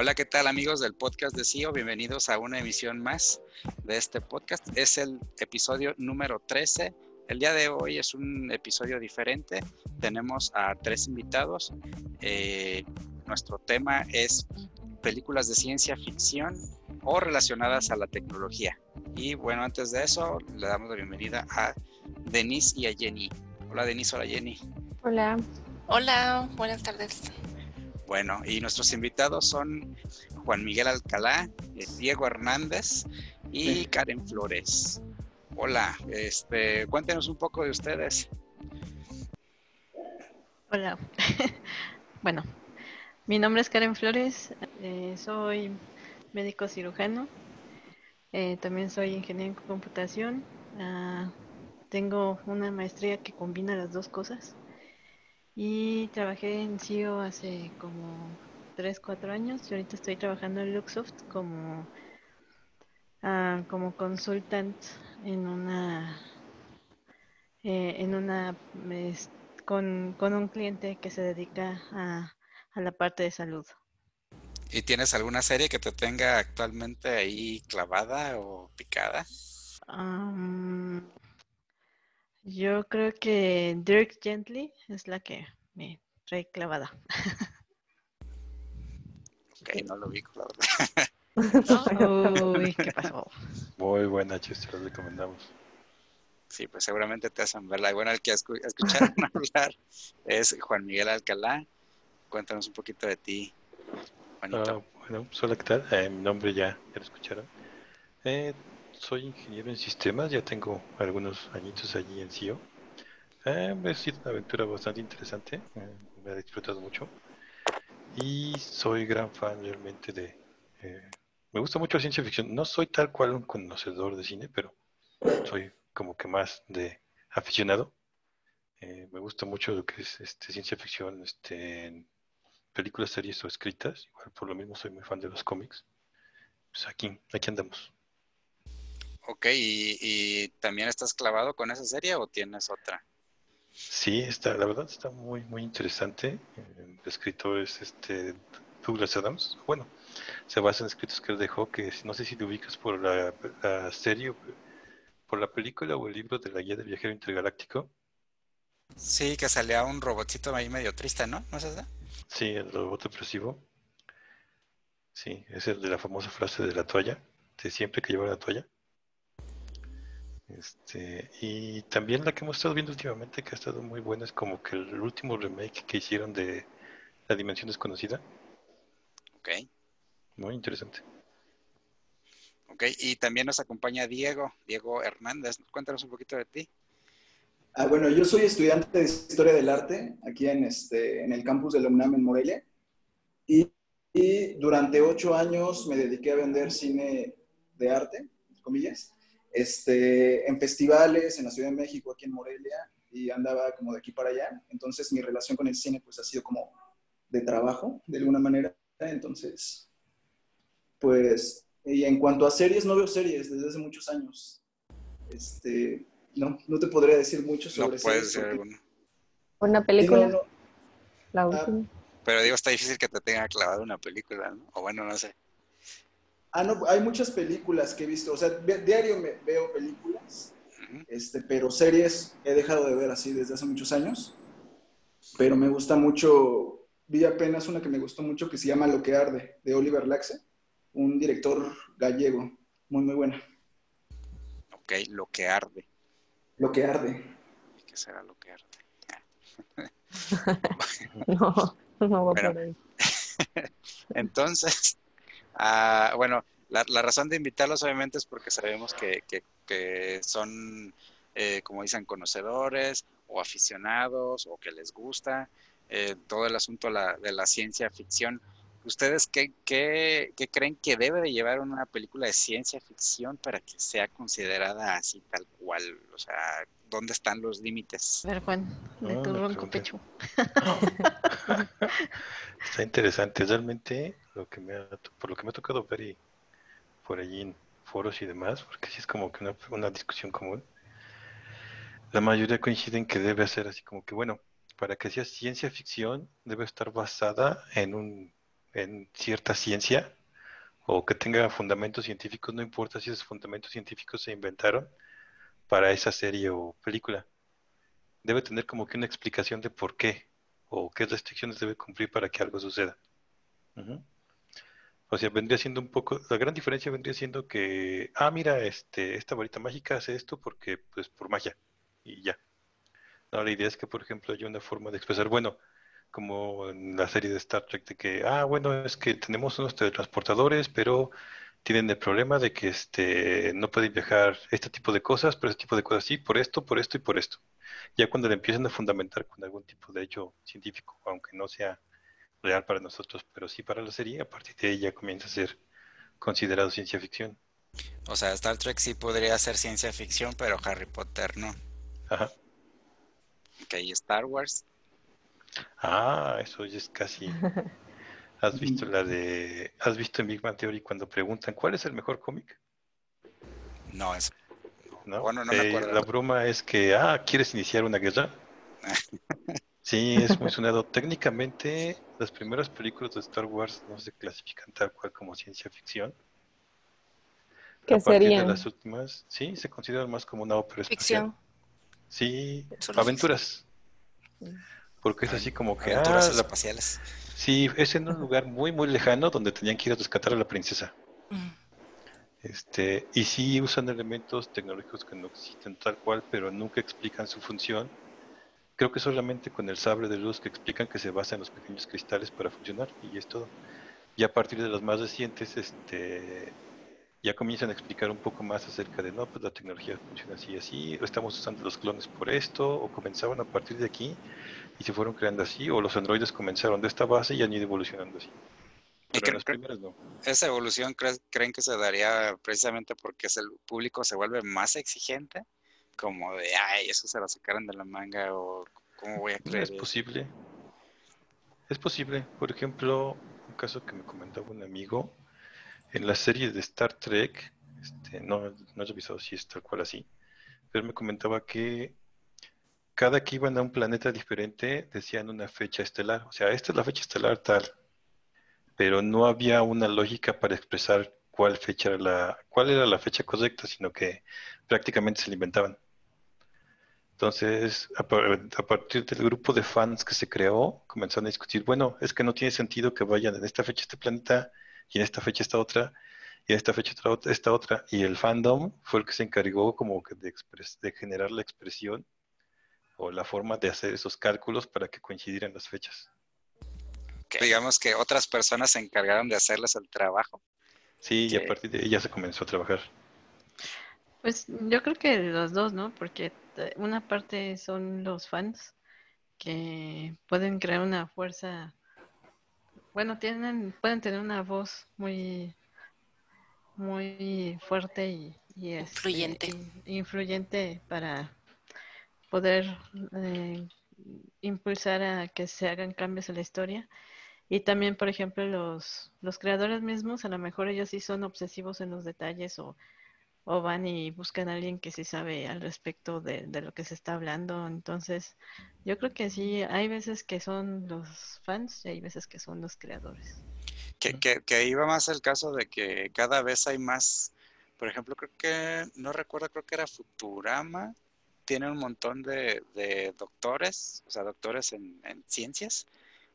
Hola, ¿qué tal amigos del podcast de CIO? Bienvenidos a una emisión más de este podcast. Es el episodio número 13. El día de hoy es un episodio diferente. Tenemos a tres invitados. Eh, nuestro tema es películas de ciencia ficción o relacionadas a la tecnología. Y bueno, antes de eso, le damos la bienvenida a Denise y a Jenny. Hola Denise, hola Jenny. Hola. Hola, buenas tardes. Bueno, y nuestros invitados son Juan Miguel Alcalá, eh, Diego Hernández y Karen Flores. Hola, este, cuéntenos un poco de ustedes. Hola. bueno, mi nombre es Karen Flores, eh, soy médico cirujano, eh, también soy ingeniero en computación, ah, tengo una maestría que combina las dos cosas y trabajé en CEO hace como 3, 4 años y ahorita estoy trabajando en Luxoft como, ah, como consultant en una, eh, en una con, con, un cliente que se dedica a, a la parte de salud. ¿Y tienes alguna serie que te tenga actualmente ahí clavada o picada? Yo creo que Dirk Gently es la que me trae clavada. ok, no lo vi, la Uy, ¿qué pasó? Muy buena, Chester, lo recomendamos. Sí, pues seguramente te hacen verla. Y bueno, el que escucharon hablar es Juan Miguel Alcalá. Cuéntanos un poquito de ti, Juanito. Ah, bueno, pues, hola, ¿qué tal? Eh, mi nombre ya, ya lo escucharon. Eh, soy ingeniero en sistemas, ya tengo algunos añitos allí en CIO. Eh, ha sido una aventura bastante interesante, eh, me ha disfrutado mucho. Y soy gran fan realmente de... Eh, me gusta mucho la ciencia ficción. No soy tal cual un conocedor de cine, pero soy como que más de aficionado. Eh, me gusta mucho lo que es este, ciencia ficción este, películas, series o escritas. Igual por lo mismo soy muy fan de los cómics. Pues aquí, aquí andamos. Ok, ¿y, también estás clavado con esa serie o tienes otra? Sí, está, la verdad está muy, muy interesante. El escritor es este Douglas Adams. Bueno, se basa en escritos que él dejó, que no sé si te ubicas por la, serie, por la película o el libro de la guía del viajero intergaláctico. Sí, que salía un robotito ahí medio triste, ¿no? ¿No es? Sí, el robot depresivo. Sí, es el de la famosa frase de la toalla, de siempre que lleva la toalla. Este, y también la que hemos estado viendo últimamente, que ha estado muy buena, es como que el último remake que hicieron de La Dimensión Desconocida. Ok. Muy interesante. Ok, y también nos acompaña Diego, Diego Hernández. Cuéntanos un poquito de ti. Ah, bueno, yo soy estudiante de Historia del Arte aquí en, este, en el campus de la UNAM en Morelia. Y, y durante ocho años me dediqué a vender cine de arte, comillas este, en festivales en la Ciudad de México, aquí en Morelia, y andaba como de aquí para allá. Entonces mi relación con el cine pues ha sido como de trabajo, de alguna manera. Entonces, pues, y en cuanto a series, no veo series desde hace muchos años. Este, no, no te podría decir mucho sobre no puede ser Una película. La ah, última. pero digo, está difícil que te tenga clavado una película, ¿no? O bueno, no sé. Ah, no, hay muchas películas que he visto. O sea, diario me veo películas, este, pero series he dejado de ver así desde hace muchos años. Pero me gusta mucho, vi apenas una que me gustó mucho que se llama Lo que arde, de Oliver Laxe, un director gallego, muy, muy buena. Ok, Lo que arde. Lo que arde. ¿Qué será lo que arde? no, no va por ahí. Entonces, Ah, bueno, la, razón de invitarlos obviamente es porque sabemos que, son, eh, como dicen, conocedores o aficionados o que les gusta eh, todo el asunto de la ciencia ficción. ¿Ustedes qué, qué, creen que debe de llevar una película de ciencia ficción para que sea considerada así tal cual? O sea, ¿dónde están los límites? A ver, Juan, de tu ronco pecho. Está interesante. Realmente, lo que me por lo que me ha tocado ver y por allí en foros y demás, porque sí es como que una, una discusión común, la mayoría coinciden que debe ser así como que, bueno, para que sea ciencia ficción, debe estar basada en un en cierta ciencia o que tenga fundamentos científicos, no importa si esos fundamentos científicos se inventaron para esa serie o película. Debe tener como que una explicación de por qué o qué restricciones debe cumplir para que algo suceda. O sea, vendría siendo un poco, la gran diferencia vendría siendo que, ah, mira, este, esta varita mágica hace esto porque, pues, por magia, y ya. No, la idea es que, por ejemplo, hay una forma de expresar, bueno, como en la serie de Star Trek, de que, ah, bueno, es que tenemos unos teletransportadores, pero tienen el problema de que este, no pueden viajar este tipo de cosas, pero este tipo de cosas sí, por esto, por esto y por esto. Ya cuando le empiezan a fundamentar con algún tipo de hecho científico, aunque no sea real para nosotros, pero sí para la serie, a partir de ahí ya comienza a ser considerado ciencia ficción. O sea, Star Trek sí podría ser ciencia ficción, pero Harry Potter no. Ajá. Ok, Star Wars. Ah, eso ya es casi. ¿Has visto la de. ¿Has visto en Big Bang Theory cuando preguntan cuál es el mejor cómic? No, es. ¿No? Bueno, no me eh, acuerdo. La broma es que, ah, ¿quieres iniciar una guerra? sí, es muy sonado. Técnicamente, las primeras películas de Star Wars no se clasifican tal cual como ciencia ficción. ¿Qué serían? las últimas, sí, se consideran más como una ópera espacial. Ficción. Sí, aventuras. Porque es así como que... Aventuras ah, espaciales. Sí, es en un lugar muy, muy lejano donde tenían que ir a rescatar a la princesa. Mm. Este, y sí usan elementos tecnológicos que no existen tal cual, pero nunca explican su función. Creo que solamente con el sable de luz que explican que se basa en los pequeños cristales para funcionar y es todo. Y a partir de los más recientes, este, ya comienzan a explicar un poco más acerca de, no, pues la tecnología funciona así y así, estamos usando los clones por esto, o comenzaban a partir de aquí y se fueron creando así, o los androides comenzaron de esta base y han ido evolucionando así. Pero las primeras no. Esa evolución creen que se daría precisamente porque el público se vuelve más exigente, como de, ay, eso se lo sacaron de la manga, o cómo voy a creer. Es posible. Es posible. Por ejemplo, un caso que me comentaba un amigo, en la serie de Star Trek, este, no, no he revisado si es tal cual así, pero me comentaba que cada que iban a un planeta diferente decían una fecha estelar. O sea, esta es la fecha estelar tal. Pero no había una lógica para expresar cuál fecha era la, cuál era la fecha correcta, sino que prácticamente se la inventaban. Entonces, a, a, partir del grupo de fans que se creó, comenzaron a discutir, bueno, es que no tiene sentido que vayan en esta fecha este planeta y en esta fecha esta otra, y en esta fecha esta otra. Y el fandom fue el que se encargó como que de, de generar la expresión o la forma de hacer esos cálculos para que coincidieran las fechas. Digamos que otras personas se encargaron de hacerles el trabajo. Sí, y a partir de ahí ya se comenzó a trabajar. Pues yo creo que los dos, ¿no? Porque una parte son los fans que pueden crear una fuerza bueno, tienen, pueden tener una voz muy, muy fuerte y, este, influyente. influyente para poder eh, impulsar a que se hagan cambios en la historia. Y también, por ejemplo, los, los creadores mismos, a lo mejor ellos sí son obsesivos en los detalles o o van y buscan a alguien que sí sabe al respecto de, lo que se está hablando. Entonces, yo creo que sí, hay veces que son los fans y hay veces que son los creadores. Que, que, que iba más el caso de que cada vez hay más, por ejemplo, creo que, no recuerdo, creo que era Futurama, tiene un montón de, de doctores, o sea, doctores en, ciencias,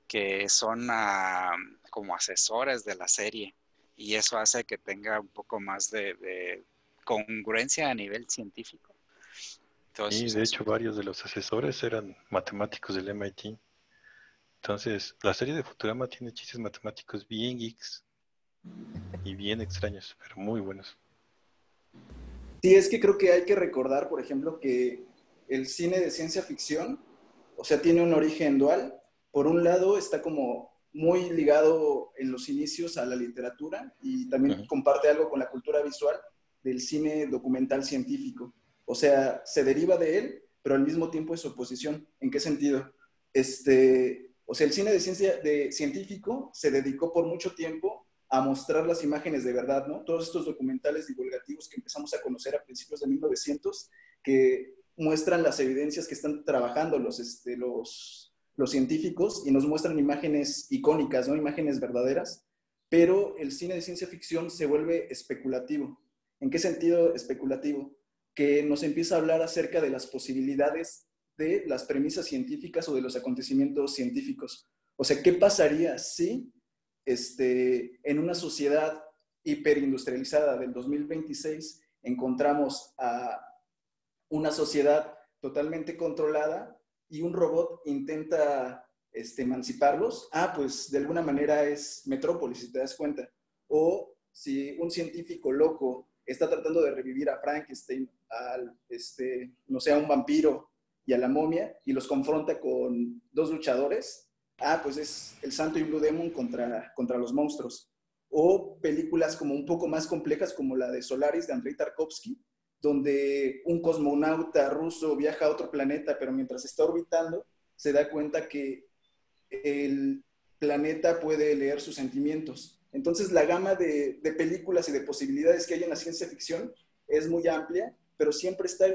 que son ah, como asesores de la serie. Y eso hace que tenga un poco más de congruencia a nivel científico. y de hecho varios de los asesores eran matemáticos del MIT. Entonces, la serie de Futurama tiene chistes matemáticos bien geeks y bien extraños, pero muy buenos. Sí, es que creo que hay que recordar, por ejemplo, que el cine de ciencia ficción, o sea, tiene un origen dual. Por un lado, está como muy ligado en los inicios a la literatura y también comparte algo con la cultura visual, del cine documental científico. O sea, se deriva de él, pero al mismo tiempo es oposición. ¿En qué sentido? Este, o sea, el cine de ciencia de científico se dedicó por mucho tiempo a mostrar las imágenes de verdad, ¿no? Todos estos documentales divulgativos que empezamos a conocer a principios de 1900, que muestran las evidencias que están trabajando los, este, los, los científicos y nos muestran imágenes icónicas, ¿no? Imágenes verdaderas, pero el cine de ciencia ficción se vuelve especulativo. ¿En qué sentido especulativo? Que nos empieza a hablar acerca de las posibilidades de las premisas científicas o de los acontecimientos científicos. O sea, ¿qué pasaría si este, en una sociedad hiperindustrializada del 2026 encontramos a una sociedad totalmente controlada y un robot intenta este, emanciparlos, ah, pues de alguna manera es Metrópolis, si te das cuenta. O si un científico loco está tratando de revivir a Frankenstein, al, este, no sé, a un vampiro y a la momia, y los confronta con dos luchadores, ah, pues es el Santo y Blue Demon contra, contra los monstruos. O películas como un poco más complejas como la de Solaris de Andrei Tarkovsky, donde un cosmonauta ruso viaja a otro planeta, pero mientras está orbitando, se da cuenta que el planeta puede leer sus sentimientos. Entonces, la gama de, de, películas y de posibilidades que hay en la ciencia ficción es muy amplia, pero siempre está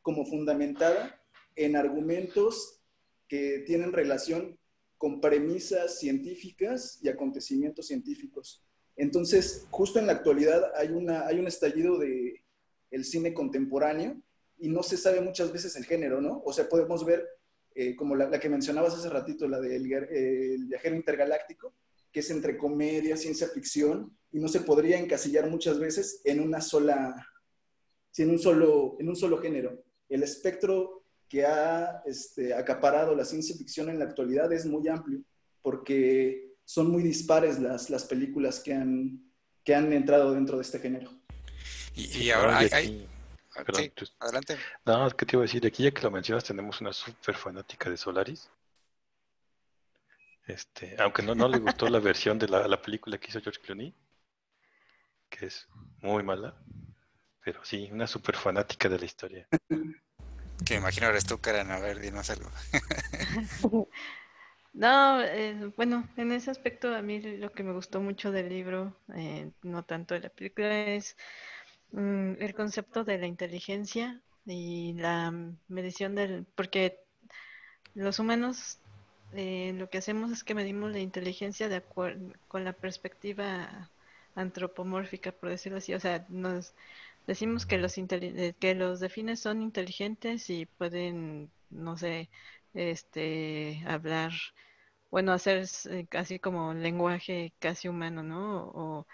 como fundamentada en argumentos que tienen relación con premisas científicas y acontecimientos científicos. Entonces, justo en la actualidad hay, una, hay un estallido de el cine contemporáneo y no se sabe muchas veces el género, ¿no? O sea, podemos ver eh, como la, que mencionabas hace ratito, la del el viajero intergaláctico, que es entre comedia, ciencia ficción, y no se podría encasillar muchas veces en una sola, en un solo, en un solo género. El espectro que ha este, acaparado la ciencia ficción en la actualidad es muy amplio, porque son muy dispares las, las películas que han, que han entrado dentro de este género. Y, ahora hay, adelante. No, ¿qué te iba a decir? Aquí ya que lo mencionas, tenemos una súper fanática de Solaris. Este, aunque no, no le gustó la versión de la, la, película que hizo George Clooney, que es muy mala, pero sí, una súper fanática de la historia. Que imagino eres tú, Karen, a ver, dinos algo. No, eh, bueno, en ese aspecto a mí lo que me gustó mucho del libro, eh, no tanto de la película, es mm, el concepto de la inteligencia y la medición del, porque los humanos eh, lo que hacemos es que medimos la inteligencia de acuerdo con la perspectiva antropomórfica, por decirlo así, o sea, nos decimos que los que los defines son inteligentes y pueden, no sé, este, hablar, bueno, hacer casi como lenguaje casi humano, ¿no? O,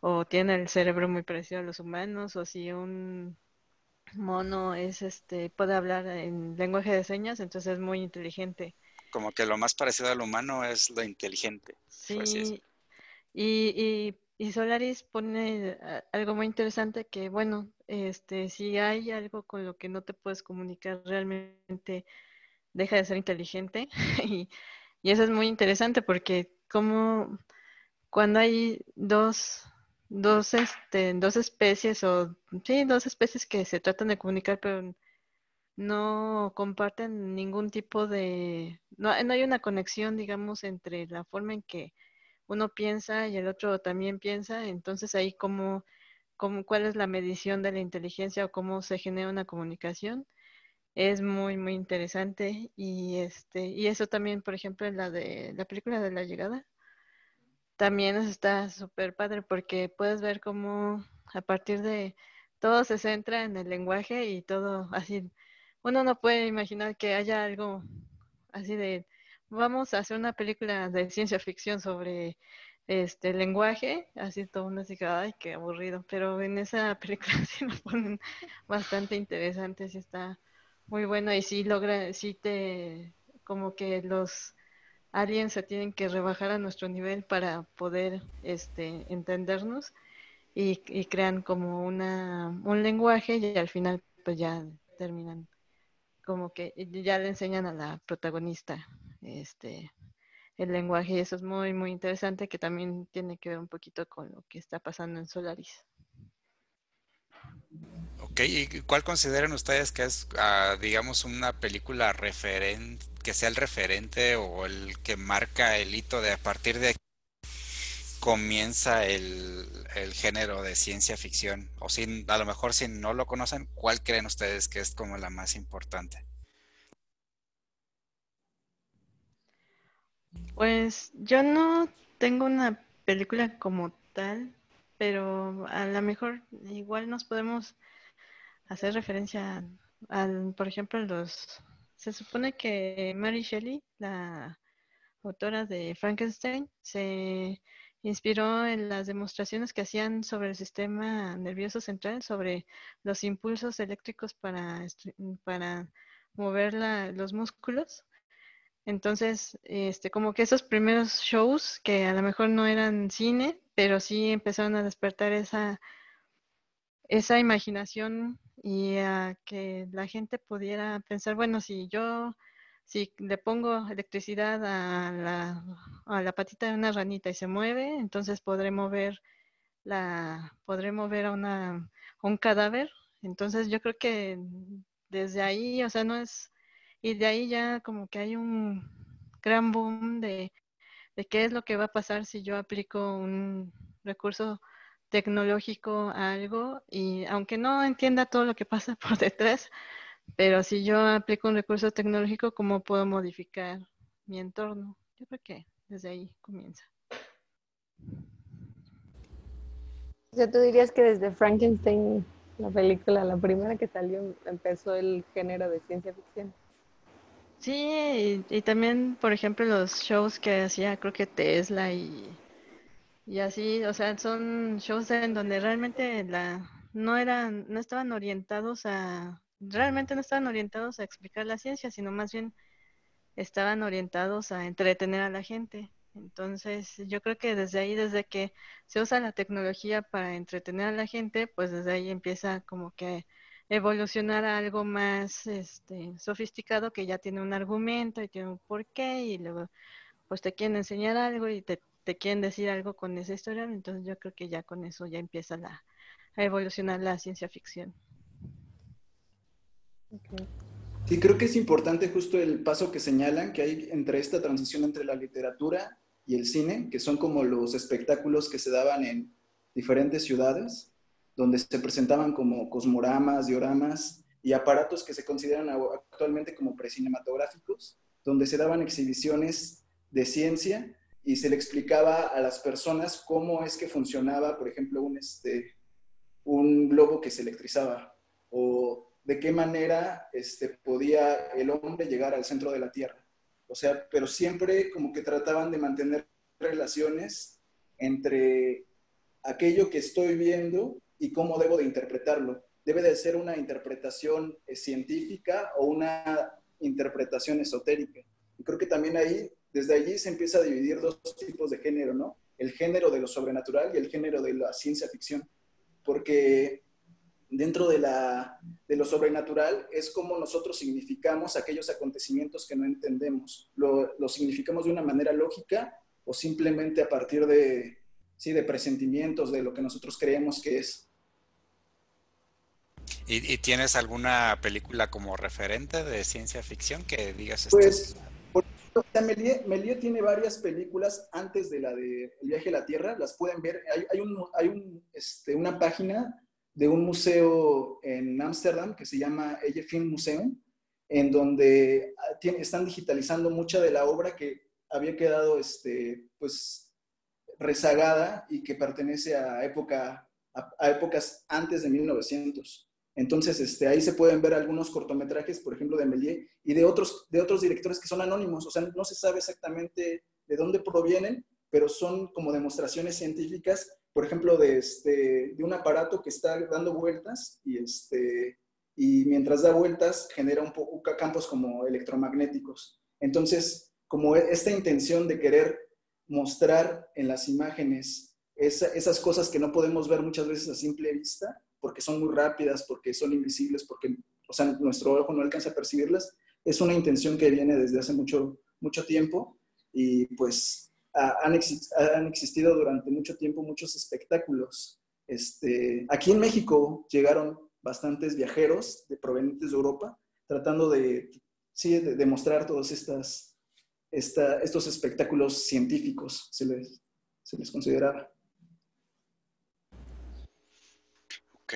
o tiene el cerebro muy parecido a los humanos, o si un mono es este, puede hablar en lenguaje de señas, entonces es muy inteligente. Como que lo más parecido al humano es lo inteligente. Sí, y, y, Solaris pone algo muy interesante que, bueno, este, si hay algo con lo que no te puedes comunicar realmente deja de ser inteligente y, eso es muy interesante porque como cuando hay dos, dos, este, dos especies o sí, dos especies que se tratan de comunicar pero no comparten ningún tipo de, no, no hay una conexión digamos entre la forma en que uno piensa y el otro también piensa, entonces ahí como, como cuál es la medición de la inteligencia o cómo se genera una comunicación es muy muy interesante. Y este y eso también por ejemplo en la de la película de la llegada también está súper padre porque puedes ver cómo a partir de todo se centra en el lenguaje y todo así uno no puede imaginar que haya algo así de vamos a hacer una película de ciencia ficción sobre este lenguaje, así todo uno así que, ay, qué aburrido, pero en esa película sí lo ponen bastante interesante, sí está muy bueno y sí logra, sí te, como que los aliens se tienen que rebajar a nuestro nivel para poder este, entendernos y, y crean como una, un lenguaje y al final pues ya terminan como que ya le enseñan a la protagonista este el lenguaje y eso es muy muy interesante que también tiene que ver un poquito con lo que está pasando en Solaris. Ok, ¿y cuál consideran ustedes que es, uh, digamos, una película referente, que sea el referente o el que marca el hito de a partir de comienza el, el, género de ciencia ficción? O si a lo mejor si no lo conocen, ¿cuál creen ustedes que es como la más importante? Pues yo no tengo una película como tal, pero a lo mejor igual nos podemos hacer referencia al, por ejemplo, los... Se supone que Mary Shelley, la autora de Frankenstein, se inspiró en las demostraciones que hacían sobre el sistema nervioso central, sobre los impulsos eléctricos para, para mover los músculos. Entonces, este, como que esos primeros shows que a lo mejor no eran cine, pero sí empezaron a despertar esa, esa imaginación y a que la gente pudiera pensar, bueno, si yo, si le pongo electricidad a la, a la patita de una ranita y se mueve, entonces podré mover la, podré mover a una, un cadáver. Entonces yo creo que desde ahí, o sea, no es, y de ahí ya como que hay un gran boom de, de qué es lo que va a pasar si yo aplico un recurso tecnológico a algo y aunque no entienda todo lo que pasa por detrás, pero si yo aplico un recurso tecnológico, ¿cómo puedo modificar mi entorno? Yo creo que desde ahí comienza. O sea, tú dirías que desde Frankenstein, la película, la primera que salió, empezó el género de ciencia ficción. Sí, y, y también, por ejemplo, los shows que hacía, creo que Tesla y y así, o sea, son shows en donde realmente la no eran, no estaban orientados a, realmente no estaban orientados a explicar la ciencia, sino más bien estaban orientados a entretener a la gente. Entonces, yo creo que desde ahí, desde que se usa la tecnología para entretener a la gente, pues desde ahí empieza como que evolucionar a algo más este, sofisticado que ya tiene un argumento y tiene un porqué y luego pues te quieren enseñar algo y te te quieren decir algo con esa historia, entonces yo creo que ya con eso ya empieza la, a evolucionar la ciencia ficción. Sí, creo que es importante justo el paso que señalan que hay entre esta transición entre la literatura y el cine, que son como los espectáculos que se daban en diferentes ciudades, donde se presentaban como cosmoramas, dioramas y aparatos que se consideran actualmente como precinematográficos, donde se daban exhibiciones de ciencia y se le explicaba a las personas cómo es que funcionaba, por ejemplo, un, este, un globo que se electrizaba o de qué manera este, podía el hombre llegar al centro de la Tierra. O sea, pero siempre como que trataban de mantener relaciones entre aquello que estoy viendo y cómo debo de interpretarlo. Debe de ser una interpretación eh, científica o una interpretación esotérica. Creo que también ahí desde allí se empieza a dividir dos tipos de género, ¿no? El género de lo sobrenatural y el género de la ciencia ficción. Porque dentro de, la, de lo sobrenatural es como nosotros significamos aquellos acontecimientos que no entendemos. Lo, lo significamos de una manera lógica o simplemente a partir de, sí, de presentimientos, de lo que nosotros creemos que es. ¿Y, tienes alguna película como referente de ciencia ficción que digas? Pues, Melie, tiene varias películas antes de la de El viaje a la Tierra, las pueden ver. Hay, hay, este, una página de un museo en Ámsterdam que se llama Eye Film Museum, en donde ah, están digitalizando mucha de la obra que había quedado este, pues, rezagada y que pertenece a, época, a épocas antes de 1900. Entonces, este, ahí se pueden ver algunos cortometrajes, por ejemplo, de Méliès y de otros, de otros directores que son anónimos, o sea, no se sabe exactamente de dónde provienen, pero son como demostraciones científicas, por ejemplo, de, este, de un aparato que está dando vueltas y, este, y mientras da vueltas genera un poco campos como electromagnéticos. Entonces, como esta intención de querer mostrar en las imágenes esas cosas que no podemos ver muchas veces a simple vista, porque son muy rápidas, porque son invisibles, porque o sea, nuestro ojo no alcanza a percibirlas. Es una intención que viene desde hace mucho, mucho tiempo y pues han, existido durante mucho tiempo muchos espectáculos. Este, aquí en México llegaron bastantes viajeros de provenientes de Europa tratando de, sí, de, demostrar todos estas, esta, estos espectáculos científicos, se les, se les consideraba.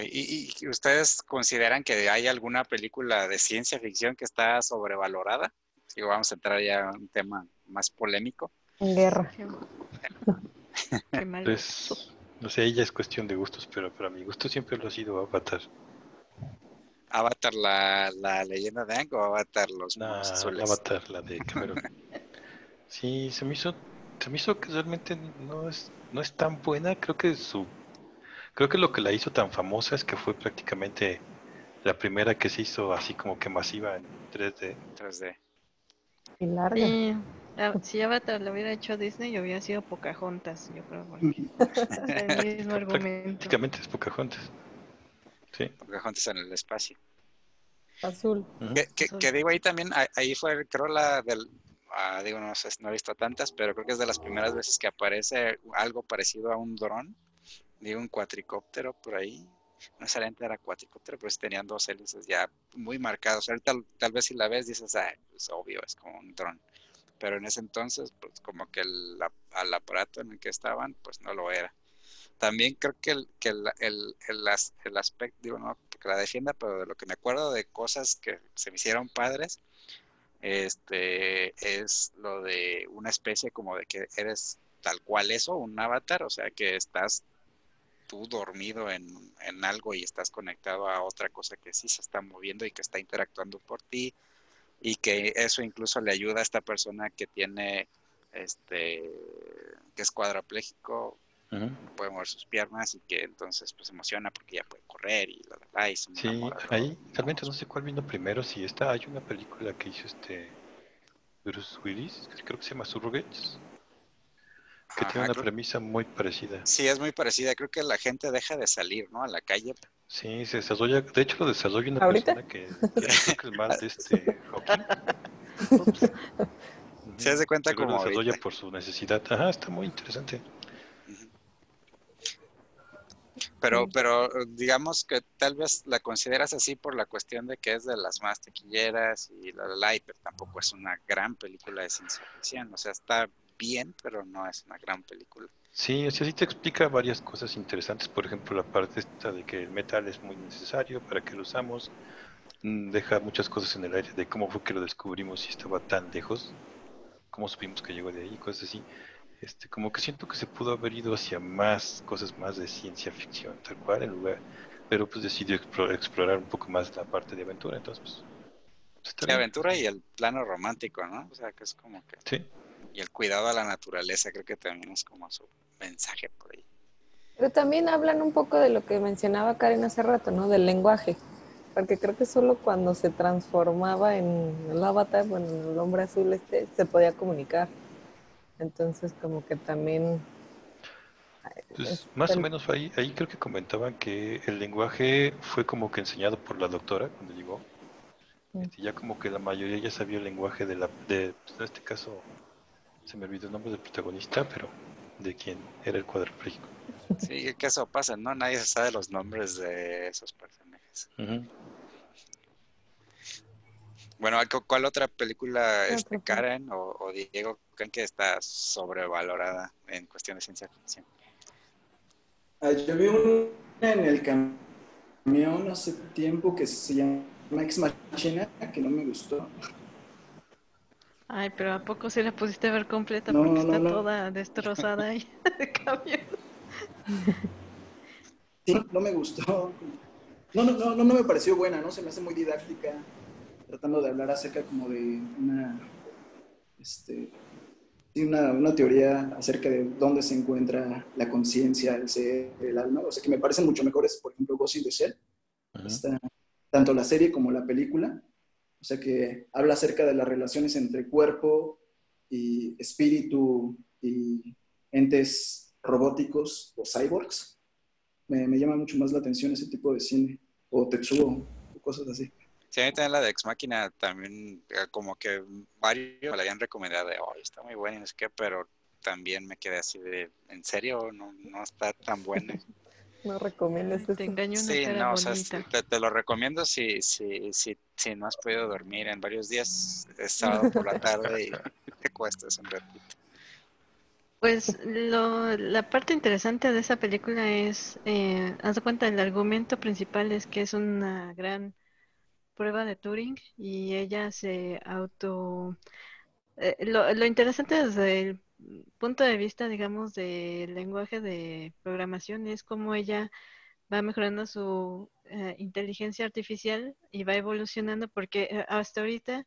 ¿Y, ustedes consideran que hay alguna película de ciencia ficción que está sobrevalorada? Si vamos a entrar ya a un tema más polémico. En guerra. Qué, mal. Pues, no sé, ella es cuestión de gustos, pero para mi gusto siempre lo ha sido Avatar. Avatar, la, la leyenda de Aang o Avatar, los azules. Avatar, la de Cameron. Sí, se me hizo, se me hizo que realmente no es, no es tan buena. Creo que su, creo que lo que la hizo tan famosa es que fue prácticamente la primera que se hizo así como que masiva en 3D. 3D. Y larga. Sí, ah, si Avatar lo hubiera hecho Disney, hubiera sido Pocahontas, yo creo. porque es el mismo argumento. Prácticamente es Pocahontas. Sí. Pocahontas en el espacio. Azul. Que, que- Azul. que digo ahí también, ahí- fue, creo, la del. ah, digo, no sé, no he visto tantas, pero creo que es de las primeras veces que aparece algo parecido a un dron, digo, un cuatricóptero por ahí. No necesariamente era cuatricóptero, pero sí tenían dos hélices ya muy marcados. Ahorita tal, tal vez si la ves dices, ah, es obvio, es como un dron. Pero en ese entonces, pues como que el, al aparato en el que estaban, pues no lo era. También creo que el, que el, el, el, as- el aspecto, digo, no porque la defienda, pero de lo que me acuerdo de cosas que se me hicieron padres, este, es lo de una especie como de que eres tal cual eso, un avatar, o sea que estás tú dormido en, en algo y estás conectado a otra cosa que sí se está moviendo y que está interactuando por ti y que eso incluso le ayuda a esta persona que tiene este que es cuadrapléjico Ujú. puede mover sus piernas y que entonces pues emociona porque ya puede correr y la, la, y se Sí, enamora, ¿no? ahí realmente no sé cuál vino primero, si esta, hay una película que hizo este Bruce Willis, creo que se llama Surrogates, que Ajá, tiene una creo- premisa muy parecida. Sí, es muy parecida. Creo que la gente deja de salir, ¿no? A la calle. Sí, se desarrolla, de hecho lo desarrolla una ¿Ahorita? persona que, que creo que es más de este Hawking. Se hace cuenta Luego lo como desarrolla ahorita. por su necesidad. Ajá, está muy interesante. Pero, pero digamos que tal vez la consideras así por la cuestión de que es de las más tequilleras y la, la, la, y, pero tampoco es una gran película de ciencia ficción. O sea, está bien, pero no es una gran película. Sí, o sea, sí te explica varias cosas interesantes. Por ejemplo, la parte esta de que el metal es muy necesario, para que lo usamos. Mm, Deja muchas cosas en el aire de cómo fue que lo descubrimos y estaba tan lejos. Cómo supimos que llegó de ahí, cosas así. Este, como que siento que se pudo haber ido hacia más cosas más de ciencia ficción, tal cual, en lugar. Pero pues decidió explorar, explorar un poco más la parte de aventura, entonces pues. La aventura y el plano romántico, ¿no? O sea, que es como que... Sí, Y el cuidado a la naturaleza, creo que también es como su mensaje por ahí. Pero también hablan un poco de lo que mencionaba Karen hace rato, ¿no? Del lenguaje. Porque creo que solo cuando se transformaba en el avatar, bueno, en el hombre azul este, se podía comunicar. Entonces, como que también... Pues es- más o menos ahí, ahí creo que comentaban que el lenguaje fue como que enseñado por la doctora cuando llegó. Mm. Este, ya como que la mayoría ya sabía el lenguaje de la, de, pues, en este caso, se me olvidó el nombre del protagonista, pero de quien era el cuadrapléjico. Sí, que eso pasa, ¿no? Nadie se sabe los nombres de esos personajes. Ujú. Bueno, ¿cu- ¿cuál otra película, este. Karen o, o Diego, creen que está sobrevalorada en cuestión de ciencia ficción? Ah, yo vi una en el camión hace tiempo que se llama Ex Machina, que no me gustó. Ay, pero ¿a poco se la pusiste a ver completa? No, Porque no, está no. toda destrozada ahí de. Sí, no me gustó. No, no, no, no, no me pareció buena, ¿no? Se me hace muy didáctica, tratando de hablar acerca como de una, este, sí, una, una teoría acerca de dónde se encuentra la conciencia, el ser, el alma. O sea, que me parecen mucho mejores, por ejemplo, Ghost in the Shell. Está- tanto la serie como la película. O sea, que habla acerca de las relaciones entre cuerpo y espíritu y entes robóticos o cyborgs. Me, me llama mucho más la atención ese tipo de cine. O Tetsuo, o cosas así. Sí, a mí también la de Ex Máquina también eh, como que varios me la habían recomendado de, oh, está muy buena y no sé qué, pero también me quedé así de, ¿en serio? No, no está tan buena. No recomiendas Te eso. engañó una Sí, cara no, o sea, te, te lo recomiendo si, si, si, si no has podido dormir en varios días, es sábado por la tarde y te cuestas un ratito. Pues lo, la parte interesante de esa película es, eh, haz de cuenta, el argumento principal es que es una gran prueba de Turing y ella se auto eh, lo, lo interesante desde el punto de vista, digamos, del lenguaje de programación es cómo ella va mejorando su eh, inteligencia artificial y va evolucionando porque eh, hasta ahorita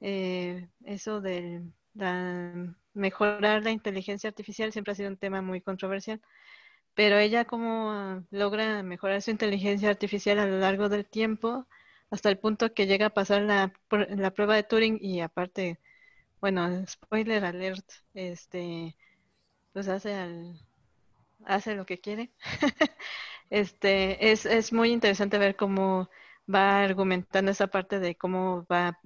eh, eso de mejorar la inteligencia artificial siempre ha sido un tema muy controversial, pero ella cómo logra mejorar su inteligencia artificial a lo largo del tiempo hasta el punto que llega a pasar la, la prueba de Turing y aparte, bueno, spoiler alert, este, pues hace al, hace lo que quiere. este, es, es muy interesante ver cómo va argumentando esa parte de cómo va,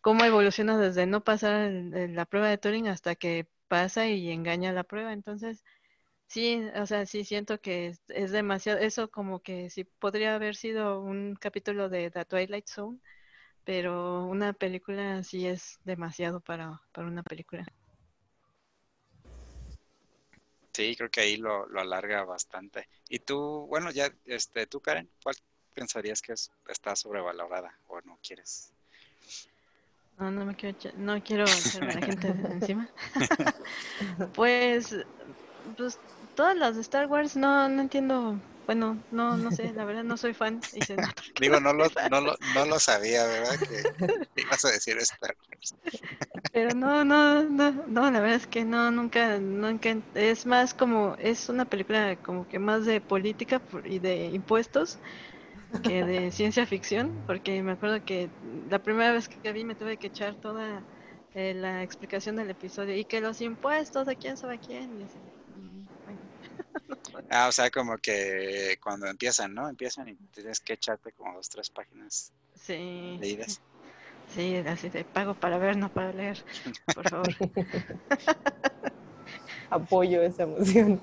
cómo evoluciona desde no pasar la prueba de Turing hasta que pasa y engaña la prueba. Entonces, sí, o sea, sí siento que es, demasiado, eso como que sí podría haber sido un capítulo de The Twilight Zone, pero una película sí es demasiado para, para una película. Sí, creo que ahí lo, lo, alarga bastante. Y tú, bueno, ya, este, tú, Karen, ¿cuál pensarías que es, está sobrevalorada o no quieres? No, no me quiero, no quiero echarme a la gente encima. pues, pues, todas las de Star Wars no, no entiendo bueno, no, no sé, la verdad no soy fan. Digo, no lo, no, lo, no lo sabía, ¿verdad? Que ibas a decir Star Wars. Pero no, no, no, no, la verdad es que no, nunca, nunca, es más como, es una película como que más de política y de impuestos que de ciencia ficción, porque me acuerdo que la primera vez que vi me tuve que echar toda eh, la explicación del episodio y que los impuestos de quién sabe quién. Y así, Ah, o sea, como que cuando empiezan, ¿no? Empiezan y tienes que echarte como dos, tres páginas sí. leídas. Sí, así te pago para ver, no para leer, por favor. Apoyo esa emoción.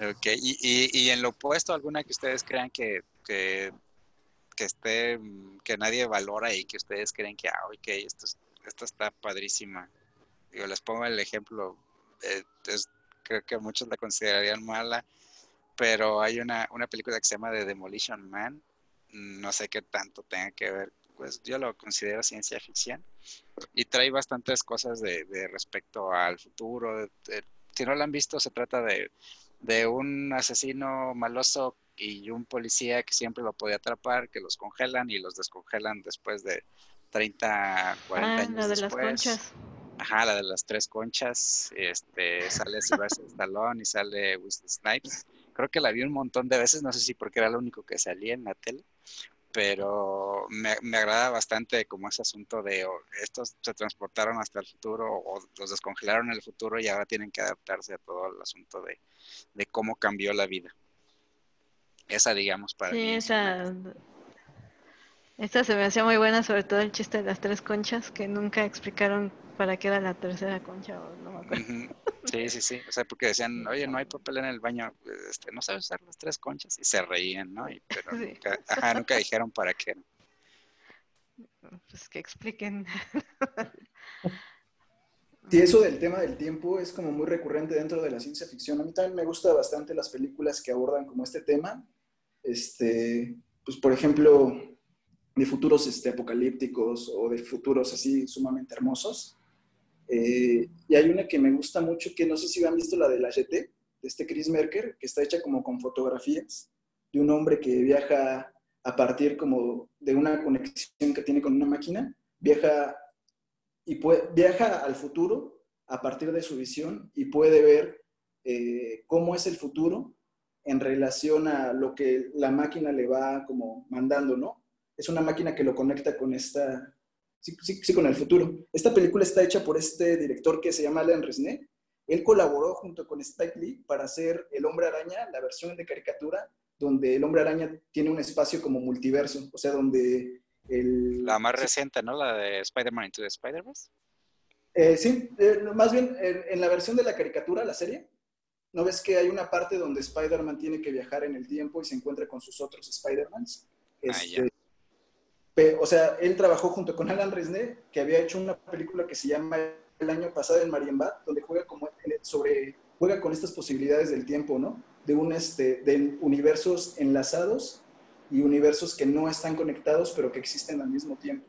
Ok, y, y, y, en lo opuesto, ¿alguna que ustedes crean que, que, que esté, que nadie valora y que ustedes creen que, ah, ok, esto, esto está padrísima? Digo, les pongo el ejemplo, eh, es creo que muchos la considerarían mala, pero hay una, una película que se llama The Demolition Man, no sé qué tanto tenga que ver, pues yo lo considero ciencia ficción y trae bastantes cosas de, respecto al futuro. si no la han visto, se trata de, de un asesino maloso y un policía que siempre lo puede atrapar, que los congelan y los descongelan después de 30, 40 ah, años. de después. las conchas. Ajá, la de las tres conchas. Este, sale Sylvester Stallone y sale Wesley Snipes. Creo que la vi un montón de veces, no sé si porque era lo único que salía en la tele, pero me, me agrada bastante como ese asunto de oh, estos se transportaron hasta el futuro o los descongelaron en el futuro y ahora tienen que adaptarse a todo el asunto de, de cómo cambió la vida. Esa, digamos, para sí, mí. Esa, esta se me hacía muy buena, sobre todo el chiste de las tres conchas, que nunca explicaron para qué era la tercera concha o no me acuerdo. Sí, sí, sí. O sea, porque decían, oye, no hay papel en el baño, este, no sabes usar las tres conchas. Y se reían, ¿no? Y, pero nunca, ajá, nunca dijeron para qué. Pues que expliquen. Sí, eso del tema del tiempo es como muy recurrente dentro de la ciencia ficción. A mí también me gusta bastante las películas que abordan como este tema. Este, pues por ejemplo, de futuros este, apocalípticos o de futuros así sumamente hermosos. Eh, y hay una que me gusta mucho, que no sé si han visto la de la GT, de este Chris Merker, que está hecha como con fotografías de un hombre que viaja a partir como de una conexión que tiene con una máquina, viaja, y puede, viaja al futuro a partir de su visión y puede ver eh, cómo es el futuro en relación a lo que la máquina le va como mandando, ¿no? es una máquina que lo conecta con esta, sí, sí, con el futuro. Esta película está hecha por este director que se llama Alan Resnais. Él colaboró junto con Spike Lee para hacer El Hombre Araña, la versión de caricatura, donde el Hombre Araña tiene un espacio como multiverso, o sea, donde el... La más reciente, ¿no? La de Spider-Man Into the Spider-Verse. Eh, sí, eh, más bien en la versión de la caricatura, la serie, ¿no ves que hay una parte donde Spider-Man tiene que viajar en el tiempo y se encuentra con sus otros Spider-Mans? Ah, este, o sea, él trabajó junto con Alan Resnais, que había hecho una película que se llama El año pasado en Marienbad, donde juega como sobre juega con estas posibilidades del tiempo, ¿no? De un este de universos enlazados y universos que no están conectados, pero que existen al mismo tiempo.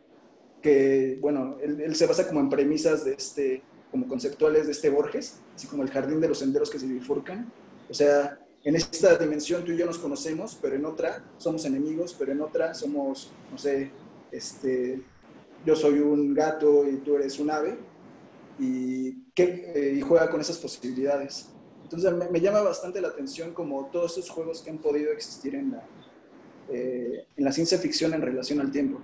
que, bueno, él, él se basa como en premisas de este, como conceptuales de este Borges, así como el jardín de los senderos que se bifurcan. O sea, en esta dimensión tú y yo nos conocemos, pero en otra somos enemigos, pero en otra somos, no sé, este, yo soy un gato y tú eres un ave, y, que, eh, y juega con esas posibilidades. Entonces me, me, llama bastante la atención como todos esos juegos que han podido existir en la, eh, en la ciencia ficción en relación al tiempo.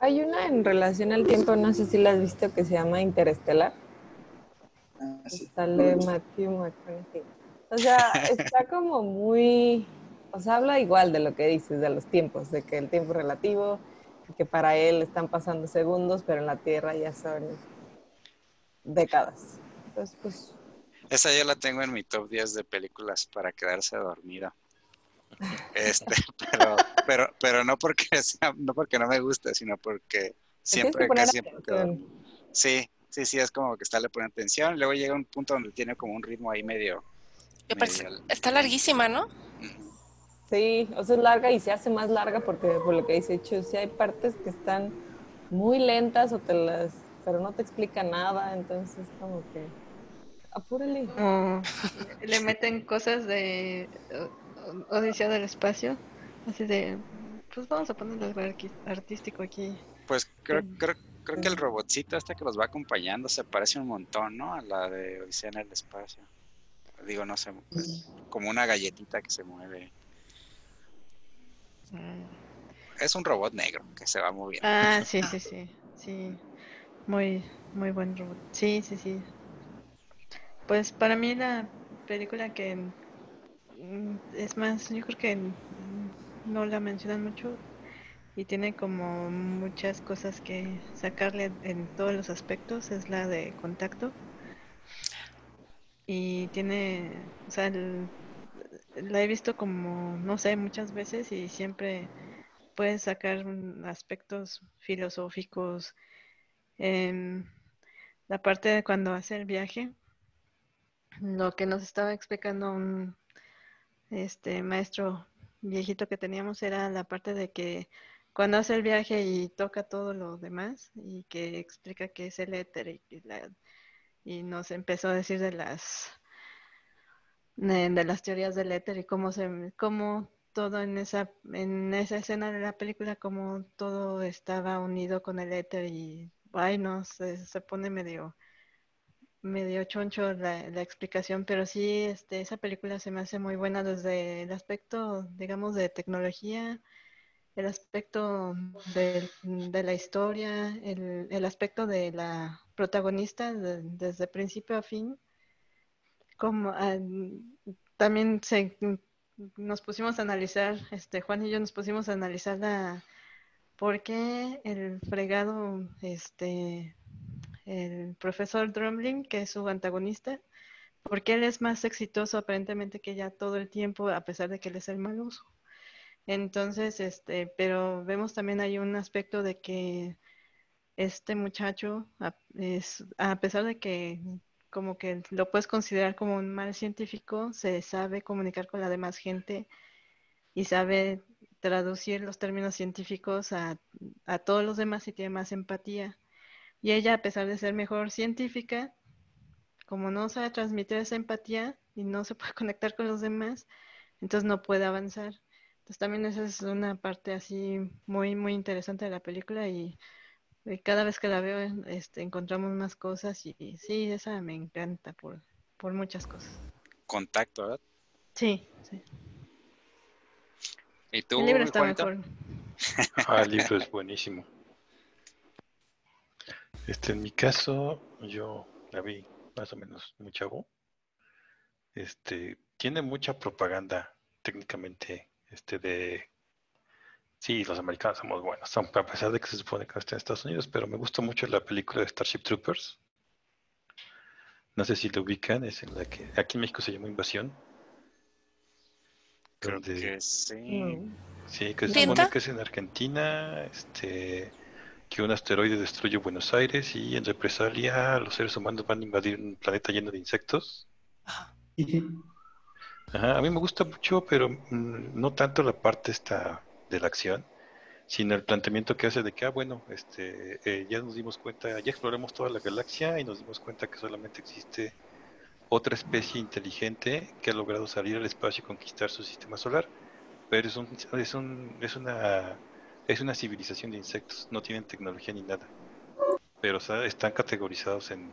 Hay una en relación al tiempo, no sé si la has visto, que se llama Interestelar. Ah, sí. Sale Matthew McConaughey. O sea, está como muy, o sea, habla igual de lo que dices, de los tiempos, de que el tiempo es relativo, que para él están pasando segundos, pero en la Tierra ya son décadas. Entonces, pues... Esa yo la tengo en mi top 10 de películas para quedarse dormida. Este, pero, pero, pero no porque sea, no porque no me guste, sino porque siempre que siempre quedo, Sí, sí, sí, es como que está le pone atención, luego llega un punto donde tiene como un ritmo ahí medio. Está larguísima, ¿no? Sí, o sea, es larga y se hace más larga porque por lo que dice Chu, sí hay partes que están muy lentas o te las, pero no te explica nada, entonces como que apúrale. Le meten cosas de Odisea del espacio, así de, pues vamos a ponerle algo artístico aquí. Pues creo, creo, creo que el robotcito este que los va acompañando se parece un montón, ¿no? A la de Odisea en el espacio. Digo, no sé, pues, como una galletita que se mueve. Mm. Es un robot negro que se va moviendo. Ah, sí, sí, sí, sí. Muy, muy buen robot. Sí, sí, sí. Pues para mí la película que es más, yo creo que no la mencionan mucho y tiene como muchas cosas que sacarle en todos los aspectos, es la de contacto. Y tiene, o sea, el, la he visto como, no sé, muchas veces y siempre puedes sacar aspectos filosóficos. En la parte de cuando hace el viaje, lo que nos estaba explicando un este maestro viejito que teníamos era la parte de que cuando hace el viaje y toca todo lo demás y que explica que es el éter y, y nos empezó a decir de las de las teorías del éter y cómo se cómo todo en esa en esa escena de la película como todo estaba unido con el éter y ay no se, se pone medio medio choncho la, la, explicación pero sí este esa película se me hace muy buena desde el aspecto digamos de tecnología el aspecto de, de la historia el, el, aspecto de la protagonista de, desde principio a fin como uh, también se, nos pusimos a analizar, este Juan y yo nos pusimos a analizar la por qué el fregado, este, el profesor Drumling, que es su antagonista, porque él es más exitoso aparentemente que ella todo el tiempo, a pesar de que él es el maloso. Entonces, este, pero vemos también hay un aspecto de que este muchacho, a, es, a pesar de que como que lo puedes considerar como un mal científico, se sabe comunicar con la demás gente y sabe traducir los términos científicos a, a, todos los demás y tiene más empatía. Y ella, a pesar de ser mejor científica, como no sabe transmitir esa empatía y no se puede conectar con los demás, entonces no puede avanzar. Entonces también esa es una parte así muy, muy interesante de la película y cada vez que la veo este, encontramos más cosas y, y sí, esa me encanta por, por muchas cosas. Contacto, ¿verdad? Sí, sí. ¿Y tú, el libro está mejor. Ah, el libro es buenísimo. Este, en mi caso, yo la vi más o menos muy chavo. Este, tiene mucha propaganda técnicamente este de Sí, los americanos somos buenos, a pesar de que se supone que no está en Estados Unidos, pero me gusta mucho la película de Starship Troopers. No sé si lo ubican, es en la que aquí en México se llama Invasión. Creo que sí. Sí, que se supone que es en Argentina, este, que un asteroide destruye Buenos Aires y en represalia los seres humanos van a invadir un planeta lleno de insectos. Ajá. Ajá, a mí me gusta mucho, pero no tanto la parte esta de la acción, sino el planteamiento que hace de que, ah, bueno, este, eh, ya nos dimos cuenta, ya exploramos toda la galaxia y nos dimos cuenta que solamente existe otra especie inteligente que ha logrado salir al espacio y conquistar su sistema solar. Pero es, un, es, un, es, una, es una civilización de insectos, no tienen tecnología ni nada. Pero están categorizados en,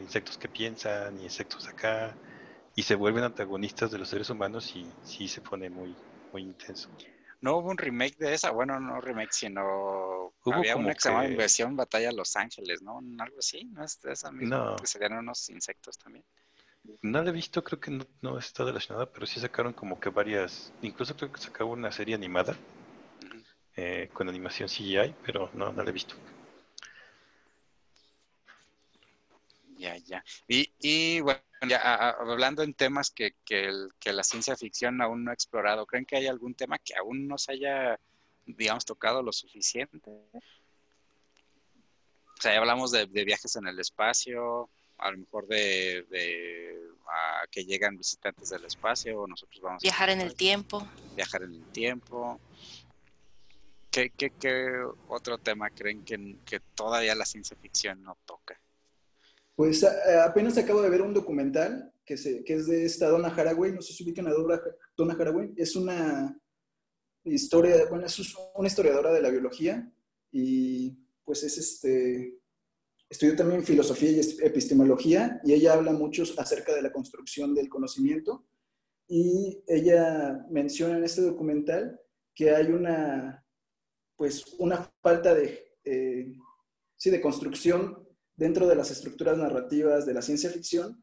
insectos que piensan y insectos acá y se vuelven antagonistas de los seres humanos y sí se pone muy, muy intenso. No hubo un remake de esa, bueno, no remake, sino había una que se llamaba Inversión Batalla Los Ángeles, ¿no? Algo así, ¿no es esa misma? Que serían unos insectos también. No la he visto, creo que no, no, está relacionada, pero sí sacaron como que varias, incluso creo que sacaron una serie animada eh, con animación CGI, pero no, no la he visto. Ya, ya. Y, y bueno, ya hablando en temas que, que, que, la ciencia ficción aún no ha explorado, ¿creen que hay algún tema que aún no se haya, digamos, tocado lo suficiente? O sea, ya hablamos de, de viajes en el espacio, a lo mejor de, que llegan visitantes del espacio, nosotros vamos viajar en el tiempo. Viajar en el tiempo. ¿Qué, qué, qué otro tema creen que, que, todavía la ciencia ficción no toca? Pues apenas acabo de ver un documental que es de esta Donna Haraway, no sé si ubican a Donna Haraway, es una historia, bueno, es una historiadora de la biología y pues es este, Estudió también filosofía y epistemología y ella habla mucho acerca de la construcción del conocimiento y ella menciona en este documental que hay una, pues, una falta de, eh, sí, de construcción dentro de las estructuras narrativas de la ciencia ficción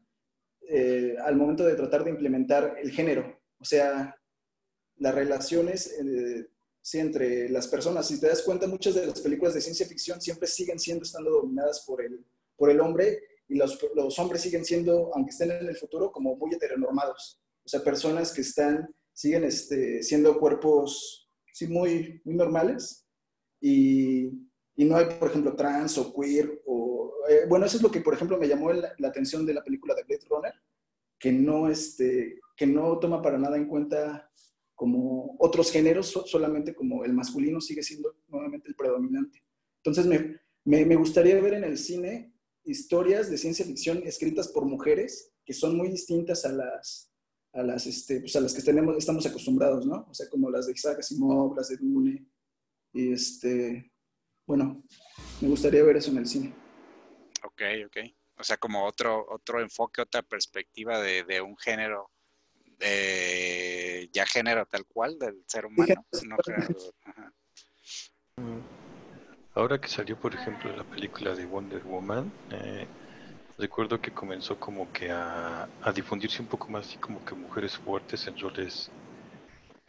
eh, al momento de tratar de implementar el género. O sea, las relaciones eh, ¿sí? entre las personas. Si te das cuenta, muchas de las películas de ciencia ficción siempre siguen siendo, estando dominadas por el, por el hombre y los, los hombres siguen siendo, aunque estén en el futuro, como muy heteronormados. O sea, personas que están, siguen este, siendo cuerpos sí, muy, muy normales y, y, no hay, por ejemplo, trans o queer. O, eh, bueno, eso es lo que, por ejemplo, me llamó la, atención de la película de Blade Runner, que no, este, que no toma para nada en cuenta como otros géneros, solamente como el masculino sigue siendo nuevamente el predominante. Entonces me, me, gustaría ver en el cine historias de ciencia ficción escritas por mujeres que son muy distintas a las, a las, este, pues a las que tenemos, estamos acostumbrados, ¿no? O sea, como las de Isaac Asimov, las de Dune. Y este, bueno, me gustaría ver eso en el cine. Ok, ok. O sea, como otro, otro enfoque, otra perspectiva de, de un género eh, ya género tal cual del ser humano. Ahora que salió, por ejemplo, la película de Wonder Woman, eh, recuerdo que comenzó como que a, difundirse un poco más así como que mujeres fuertes en roles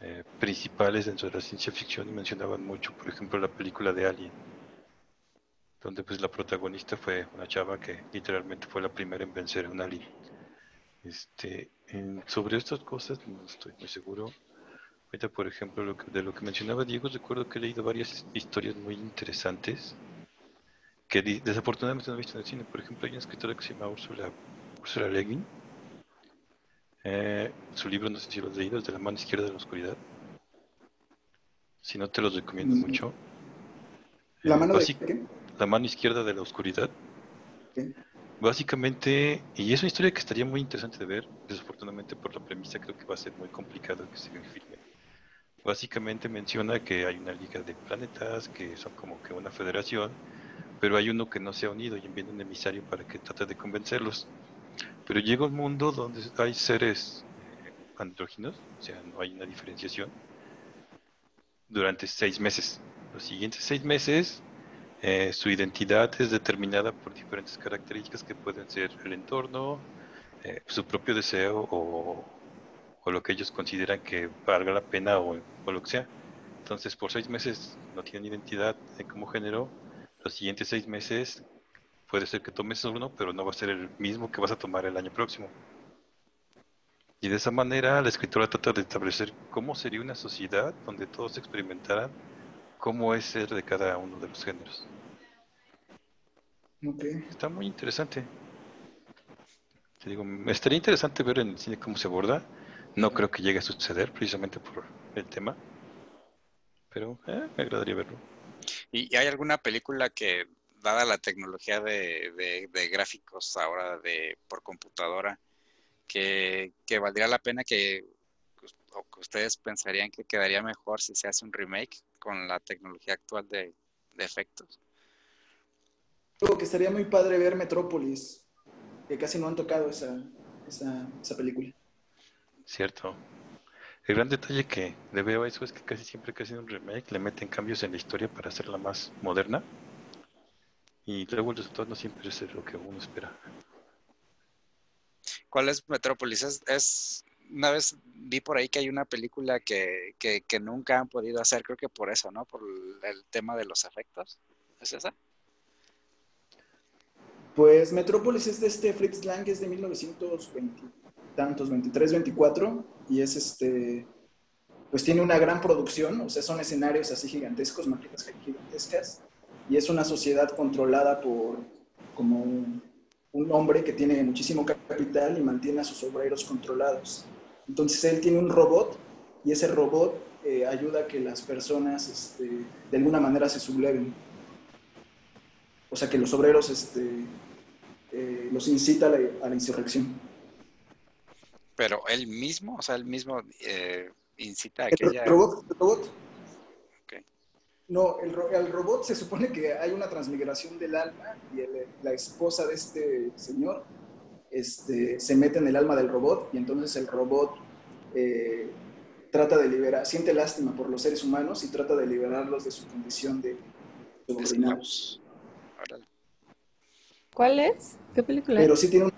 eh, principales dentro de la ciencia ficción y mencionaban mucho, por ejemplo, la película de Alien, donde pues la protagonista fue una chava que literalmente fue la primera en vencer a un alien. Este, sobre estas cosas no estoy muy seguro. Ahorita, por ejemplo, de lo que mencionaba Diego, recuerdo que he leído varias historias muy interesantes que desafortunadamente no he visto en el cine. Por ejemplo, hay una escritora que se llama Ursula, Ursula Legin. Eh, su libro, no sé si lo has leído, es de la mano izquierda de la oscuridad. Si no, te los recomiendo mm. mucho. ¿La mano, de la mano izquierda de la oscuridad. Básicamente, y es una historia que estaría muy interesante de ver, desafortunadamente por la premisa creo que va a ser muy complicado que se filme. Básicamente menciona que hay una liga de planetas que son como que una federación, pero hay uno que no se ha unido y envía un emisario para que trate de convencerlos. Pero llega un mundo donde hay seres eh, andróginos, o sea, no hay una diferenciación, durante seis meses. Los siguientes seis meses eh, su identidad es determinada por diferentes características que pueden ser el entorno, eh, su propio deseo o, lo que ellos consideran que valga la pena o, lo que sea. Entonces, por seis meses no tienen identidad como género. Los siguientes seis meses puede ser que tomes uno, pero no va a ser el mismo que vas a tomar el año próximo. Y de esa manera la escritora trata de establecer cómo sería una sociedad donde todos experimentaran cómo es ser de cada uno de los géneros. Okay. Está muy interesante. Te digo, estaría interesante ver en el cine cómo se aborda. No creo que llegue a suceder precisamente por el tema. Pero eh, me agradaría verlo. ¿Y hay alguna película que, dada la tecnología de, de, gráficos ahora de por computadora, que, que, valdría la pena que, o que ustedes pensarían que quedaría mejor si se hace un remake con la tecnología actual de, de efectos? Creo que estaría muy padre ver Metrópolis, que casi no han tocado esa, esa, esa película. Cierto. El gran detalle que le veo a eso es que casi siempre que hacen un remake le meten cambios en la historia para hacerla más moderna. Y luego el resultado no siempre es lo que uno espera. ¿Cuál es Metrópolis? Es, una vez vi por ahí que hay una película que, que, que, nunca han podido hacer, creo que por eso, ¿no? Por el tema de los efectos. ¿Es esa? Pues Metrópolis es de este Fritz Lang, es de 1920 tantos, 23, 24, y es este, pues tiene una gran producción, o sea, son escenarios así gigantescos, máquinas gigantescas, y es una sociedad controlada por como un, hombre que tiene muchísimo capital y mantiene a sus obreros controlados. Entonces él tiene un robot y ese robot eh, ayuda a que las personas este, de alguna manera se subleven. O sea, que los obreros este, eh, los incita a la, insurrección. Pero él mismo, o sea, él mismo eh, incita a aquella... ¿El robot? ¿El robot? No, el, el, robot se supone que hay una transmigración del alma y la esposa de este señor este, se mete en el alma del robot y entonces el robot eh, trata de liberar, siente lástima por los seres humanos y trata de liberarlos de su condición de subordinados. ¿Cuál es? ¿Qué película? Pero sí tiene un...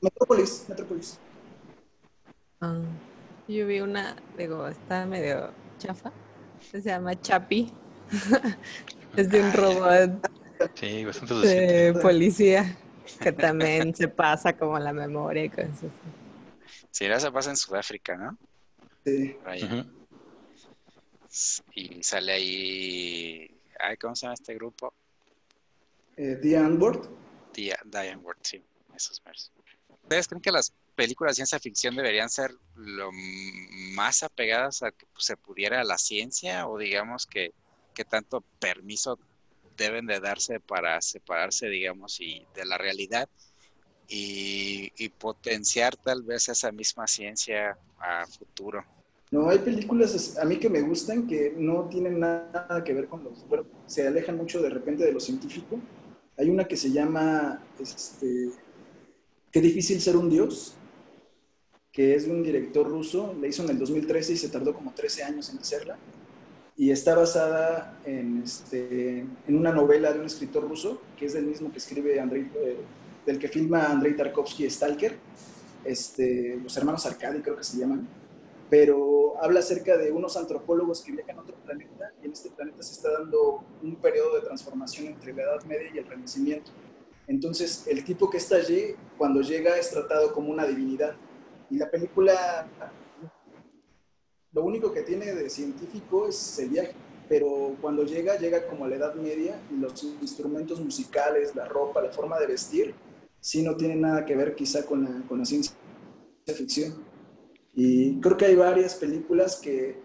Metrópolis, Metrópolis. Ah, yo vi una, digo, está medio chafa. Se llama Chapi. es de un robot sí, bastante de policía que también se pasa como la memoria y cosas así. Sí, ya se pasa en Sudáfrica, ¿no? Sí. Y sale ahí. ¿Cómo se llama este grupo? Eh, Diane Ward. Diane Ward, sí, esos versos. ¿Ustedes creen que las películas de ciencia ficción deberían ser lo más apegadas a que se pudiera a la ciencia o digamos que, que tanto permiso deben de darse para separarse, digamos, y de la realidad y, y, potenciar tal vez esa misma ciencia a futuro. No, hay películas a mí que me gustan que no tienen nada que ver con los, bueno, se alejan mucho de repente de lo científico hay una que se llama este, Qué difícil ser un dios, que es de un director ruso, la hizo en el 2013 y se tardó como 13 años en hacerla. Y está basada en, este, en una novela de un escritor ruso, que es del mismo que escribe Andrei, eh, del que filma Andrei Tarkovsky, Stalker, este, los hermanos Arkady creo que se llaman pero habla acerca de unos antropólogos que viajan a otro planeta y en este planeta se está dando un periodo de transformación entre la Edad Media y el Renacimiento. Entonces, el tipo que está allí, cuando llega, es tratado como una divinidad. Y la película, lo único que tiene de científico es el viaje, pero cuando llega, llega como a la Edad Media y los instrumentos musicales, la ropa, la forma de vestir, sí no tienen nada que ver quizá con la, con la ciencia ficción. Y creo que hay varias películas que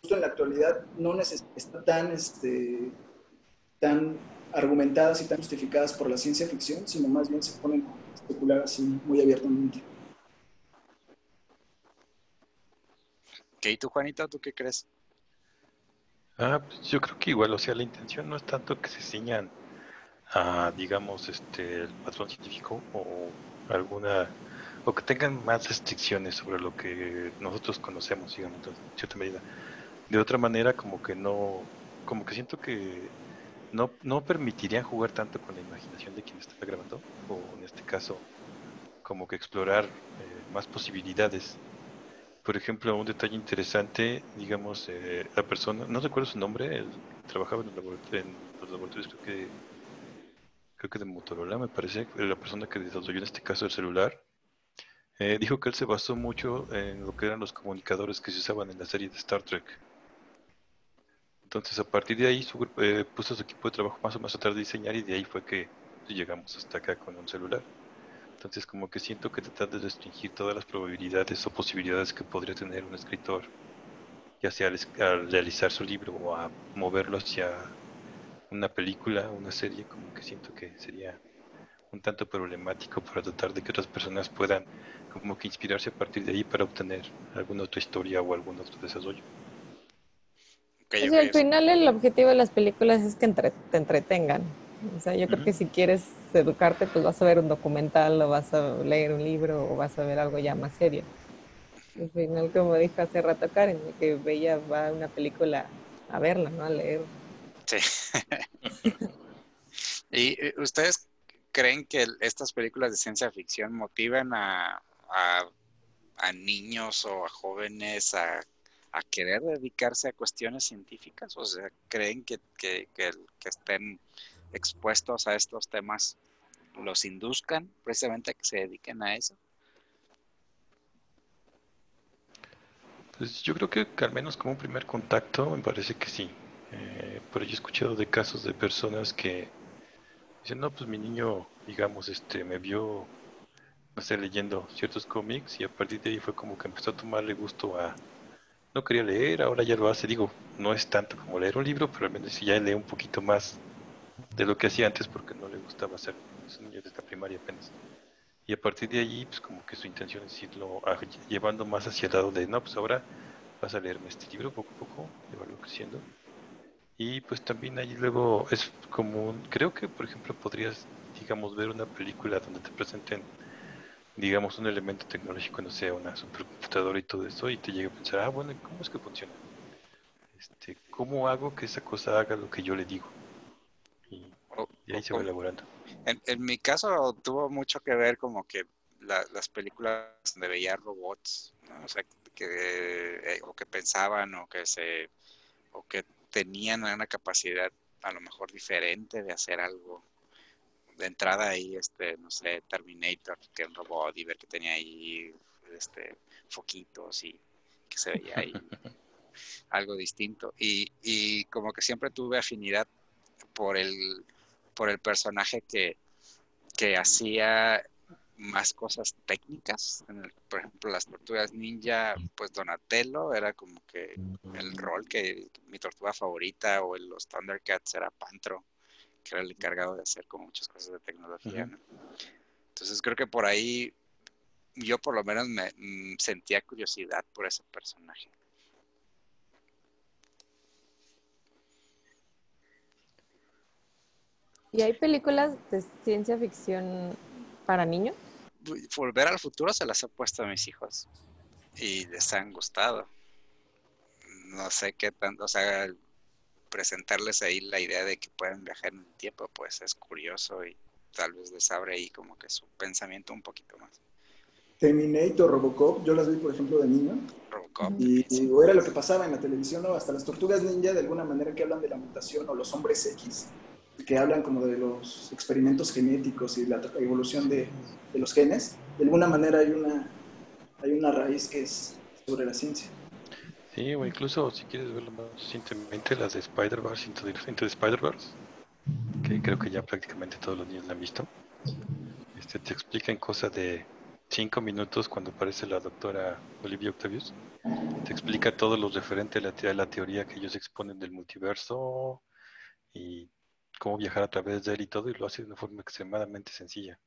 justo en la actualidad no están tan, este, tan argumentadas y tan justificadas por la ciencia ficción, sino más bien se ponen a especular así muy abiertamente. ¿Qué y tú, Juanita, tú qué crees? Ah, pues yo creo que igual, o sea, la intención no es tanto que se ciñan a, digamos, este, el patrón científico o alguna o que tengan más restricciones sobre lo que nosotros conocemos, digamos, en cierta medida. De otra manera, como que no, como que siento que no, no permitirían jugar tanto con la imaginación de quien está grabando, o en este caso, como que explorar eh, más posibilidades. Por ejemplo, un detalle interesante, digamos, eh, la persona, no recuerdo su nombre, él trabajaba en, en los laboratorios, creo que, creo que de Motorola, me parece, la persona que desarrolló en este caso el celular, eh, dijo que él se basó mucho en lo que eran los comunicadores que se usaban en la serie de Star Trek. Entonces, a partir de ahí, su, eh, puso su equipo de trabajo más o menos a tratar de diseñar y de ahí fue que llegamos hasta acá con un celular. Entonces, como que siento que tratar de restringir todas las probabilidades o posibilidades que podría tener un escritor ya sea al, realizar su libro o a moverlo hacia una película, una serie, como que siento que sería un tanto problemático para tratar de que otras personas puedan como que inspirarse a partir de ahí para obtener alguna otra historia o algún otro desarrollo. Okay, al final el objetivo de las películas es que te entretengan. O sea, yo creo que si quieres educarte, pues vas a ver un documental o vas a leer un libro o vas a ver algo ya más serio. Al final, como dijo hace rato Karen, que veía va una película a verla, ¿no? A leer. Sí. ¿Y eh, ustedes creen que estas películas de ciencia ficción motivan a, a, niños o a jóvenes a, a, querer dedicarse a cuestiones científicas? O sea, ¿creen que, que, que, que estén expuestos a estos temas los induzcan precisamente a que se dediquen a eso? Pues yo creo que, al menos como primer contacto me parece que sí. Eh, pero yo he escuchado de casos de personas que dicen, no, pues mi niño, digamos, este, me vio, no sé, leyendo ciertos cómics y a partir de ahí fue como que empezó a tomarle gusto a, no quería leer, ahora ya lo hace, digo, no es tanto como leer un libro, pero al menos ya lee un poquito más de lo que hacía antes porque no le gustaba hacer, es un niño de esta primaria apenas. Y a partir de allí, pues como que su intención es irlo llevando más hacia el lado de, no, pues ahora vas a leerme este libro poco a poco, llevarlo creciendo. Y pues también ahí luego es como, creo que por ejemplo podrías, digamos, ver una película donde te presenten, digamos, un elemento tecnológico, no sé, una supercomputadora y todo eso, y te llega a pensar, ah, bueno, ¿cómo es que funciona? Este, ¿Cómo hago que esa cosa haga lo que yo le digo? Y, ahí se va elaborando. En, mi caso tuvo mucho que ver como que las películas donde veía robots, o sea, que, eh, o que pensaban o que se, o que tenían una capacidad a lo mejor diferente de hacer algo. De entrada ahí, este, no sé, Terminator, que era un robot y ver que tenía ahí este, foquitos y que se veía ahí algo distinto. Y, y como que siempre tuve afinidad por el por el personaje que, que hacía más cosas técnicas. por ejemplo, las tortugas ninja, pues Donatello era como que el rol que mi tortuga favorita o los Thundercats era Pantro, que era el encargado de hacer como muchas cosas de tecnología. Entonces creo que por ahí yo por lo menos me mm, sentía curiosidad por ese personaje. ¿Y hay películas de ciencia ficción para niños? Volver al futuro se las he puesto a mis hijos y les han gustado. No sé qué tanto, o sea, presentarles ahí la idea de que pueden viajar en el tiempo, pues es curioso y tal vez les abre ahí como que su pensamiento un poquito más. Terminator, Robocop, yo las vi por ejemplo de niño. Robocop. Y, era lo que pasaba en la televisión, ¿no? Hasta las tortugas ninja de alguna manera que hablan de la mutación o los hombres X que hablan como de los experimentos genéticos y la evolución de, de, los genes, de alguna manera hay una, hay una raíz que es sobre la ciencia. Sí, o incluso si quieres verlo más recientemente, las de Spider-Verse, Into, the, Spider-Verse, que creo que ya prácticamente todos los niños la han visto. Este, te explican cosas de 5 minutos cuando aparece la doctora Olivia Octavius. Te explica todo lo referente a la, a la teoría que ellos exponen del multiverso y cómo viajar a través de él y todo, y lo hace de una forma extremadamente sencilla.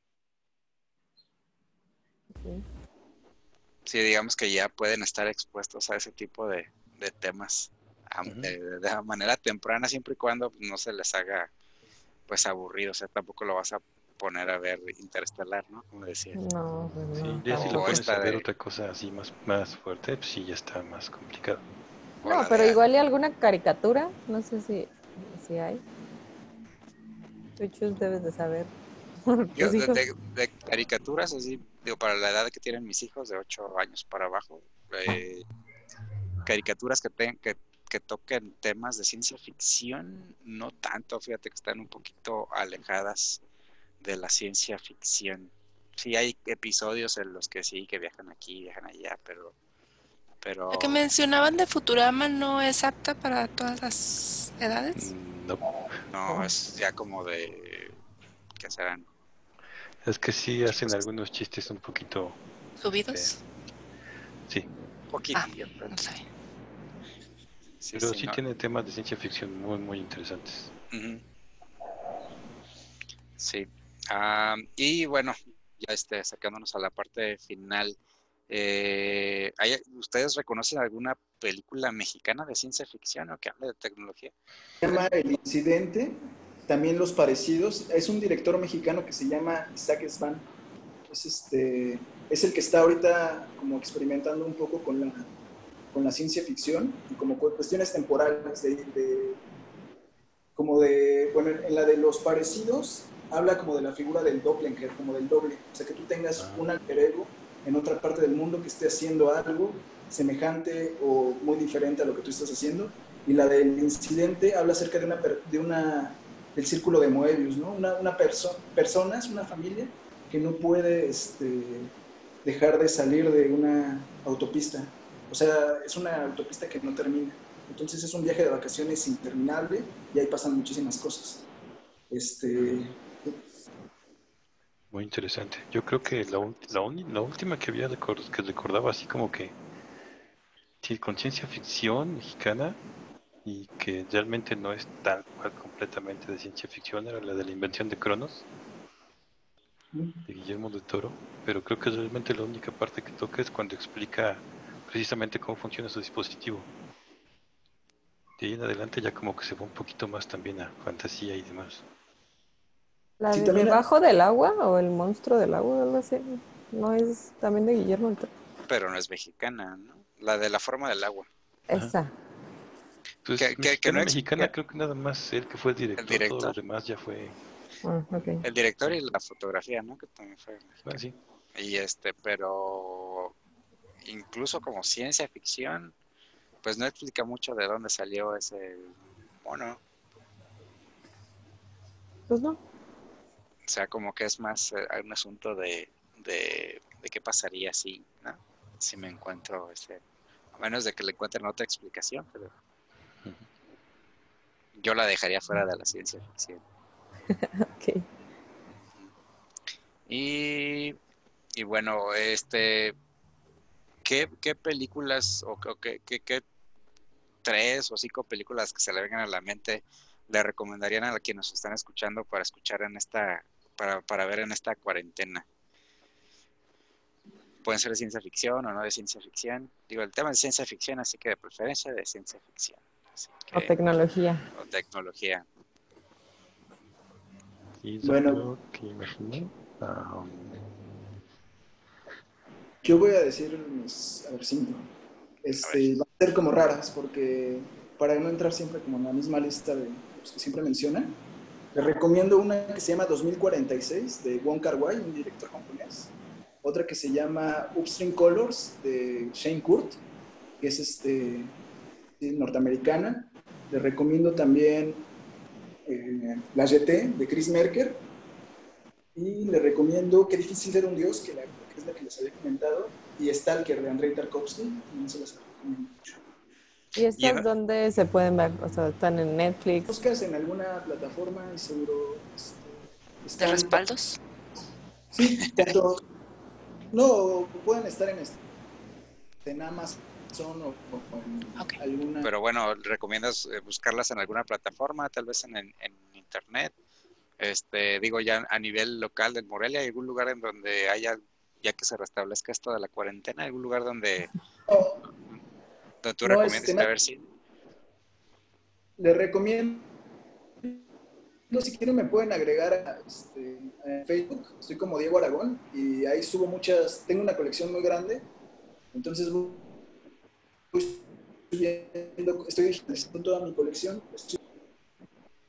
Sí, digamos que ya pueden estar expuestos a ese tipo de, temas de, manera temprana, siempre y cuando no se les haga pues aburrido, o sea, tampoco lo vas a poner a ver interestelar, ¿no? Como decía. No, pues Sí, ya si lo pones a ver otra cosa así más, más fuerte, pues sí, ya está más complicado. No, pero igual hay alguna caricatura, no sé si, si hay. Debes de saber. de, caricaturas, así, digo, para la edad que tienen mis hijos, de 8 años para abajo, eh, caricaturas que, que, que toquen temas de ciencia ficción, no tanto, fíjate que están un poquito alejadas de la ciencia ficción. Sí hay episodios en los que sí, que viajan aquí, viajan allá, pero... pero... La que mencionaban de Futurama no es apta para todas las edades. Mm, no. es ya como de. ¿Qué serán? Es que sí hacen algunos chistes un poquito. ¿Subidos? Sí. Poquito. Ah, no sé. Sí, Pero sí, sí no. tiene temas de ciencia ficción muy, muy interesantes. Sí. Ah, y bueno, ya este, sacándonos a la parte final, eh, ¿hay- ¿ustedes reconocen alguna película mexicana de ciencia ficción o que hable de tecnología? Se llama El Incidente, también Los Parecidos. Es un director mexicano que se llama Isaac Svan. Es, este, es el que está ahorita como experimentando un poco con la, con la ciencia ficción y como cu- cuestiones temporales de, de- como de, bueno, en la de los parecidos habla como de la figura del doppelganger, como del doble, o sea, que tú tengas Ah. un alter ego en otra parte del mundo que esté haciendo algo semejante o muy diferente a lo que tú estás haciendo. Y la del incidente habla acerca de una, de una del círculo de Moebius, ¿no? Una, una perso personas, una familia que no puede este, dejar de salir de una autopista. O sea, es una autopista que no termina. Entonces es un viaje de vacaciones interminable y ahí pasan muchísimas cosas. Este, Muy interesante. Yo creo que la, la, la última que había recor- que recordaba así como que con ciencia ficción mexicana y que realmente no es tal cual completamente de ciencia ficción era la de la invención de Cronos de Guillermo del Toro, pero creo que realmente la única parte que toca es cuando explica precisamente cómo funciona su dispositivo. De ahí en adelante ya como que se va un poquito más también a fantasía y demás. ¿La Sí, de debajo del agua o el monstruo del agua algo así? ¿No es también de Guillermo del Toro? Pero no es mexicana, ¿no? La de la forma del agua. Ajá. Esa. Entonces, Que- que- que no mexicana, mexicana creo que nada más él que fue el director, director. todo lo demás ya fue... Ah. El director y la fotografía, ¿no? Que también fue Ah, sí. Y este, pero incluso como ciencia ficción, pues no explica mucho de dónde salió ese mono. Pues no. O sea, como que es más eh, un asunto de, de, de qué pasaría si, ¿no? Si me encuentro ese, a menos de que le encuentren otra explicación, pero yo la dejaría fuera de la ciencia ficción. Ok. Y, y bueno, este, ¿qué, qué películas o, qué- o qué, qué- qué tres o cinco películas que se le vengan a la mente le recomendarían a quienes nos están escuchando para escuchar en esta, para, para ver en esta cuarentena? Pueden ser de ciencia ficción o no de ciencia ficción. Digo, el tema es ciencia ficción, así que de preferencia de ciencia ficción. O tecnología. o tecnología. Y Bueno. que ah, Yo voy a decir mis, a ver, cinco. Este, van a ser como raras, porque para no entrar siempre como en la misma lista de los que siempre mencionan, les recomiendo una que se llama 2046 de Wong Kar Wai, un director japonés. Otra que se llama Upstream Colors de Shane Kurt, que es este, norteamericana. Les recomiendo también eh, La GT de Chris Merker. Y le recomiendo Qué difícil ser un dios, que, la- que es la que les había comentado, y Stalker de Andrei Tarkovsky, también se las recomiendo mucho. ¿Y estas dónde se pueden ver? O sea, están en Netflix. Buscas en alguna plataforma y seguro este, ¿De están- respaldos? Sí, tanto. No, pueden estar en, este, en Amazon o, o alguna. Pero bueno, ¿recomiendas eh, buscarlas en alguna plataforma, tal vez en, en- en internet? Este, digo ya a nivel local del Morelia, ¿hay algún lugar en donde haya, ya que se restablezca esto de la cuarentena, algún lugar donde, No, donde tú No, recomiendes este, a no- ver si les recomiendo. Si quieren, me pueden agregar a, este, a Facebook. Estoy como Diego Aragón y ahí subo muchas. Tengo una colección muy grande. Entonces, estoy digitalizando toda mi colección. Estoy-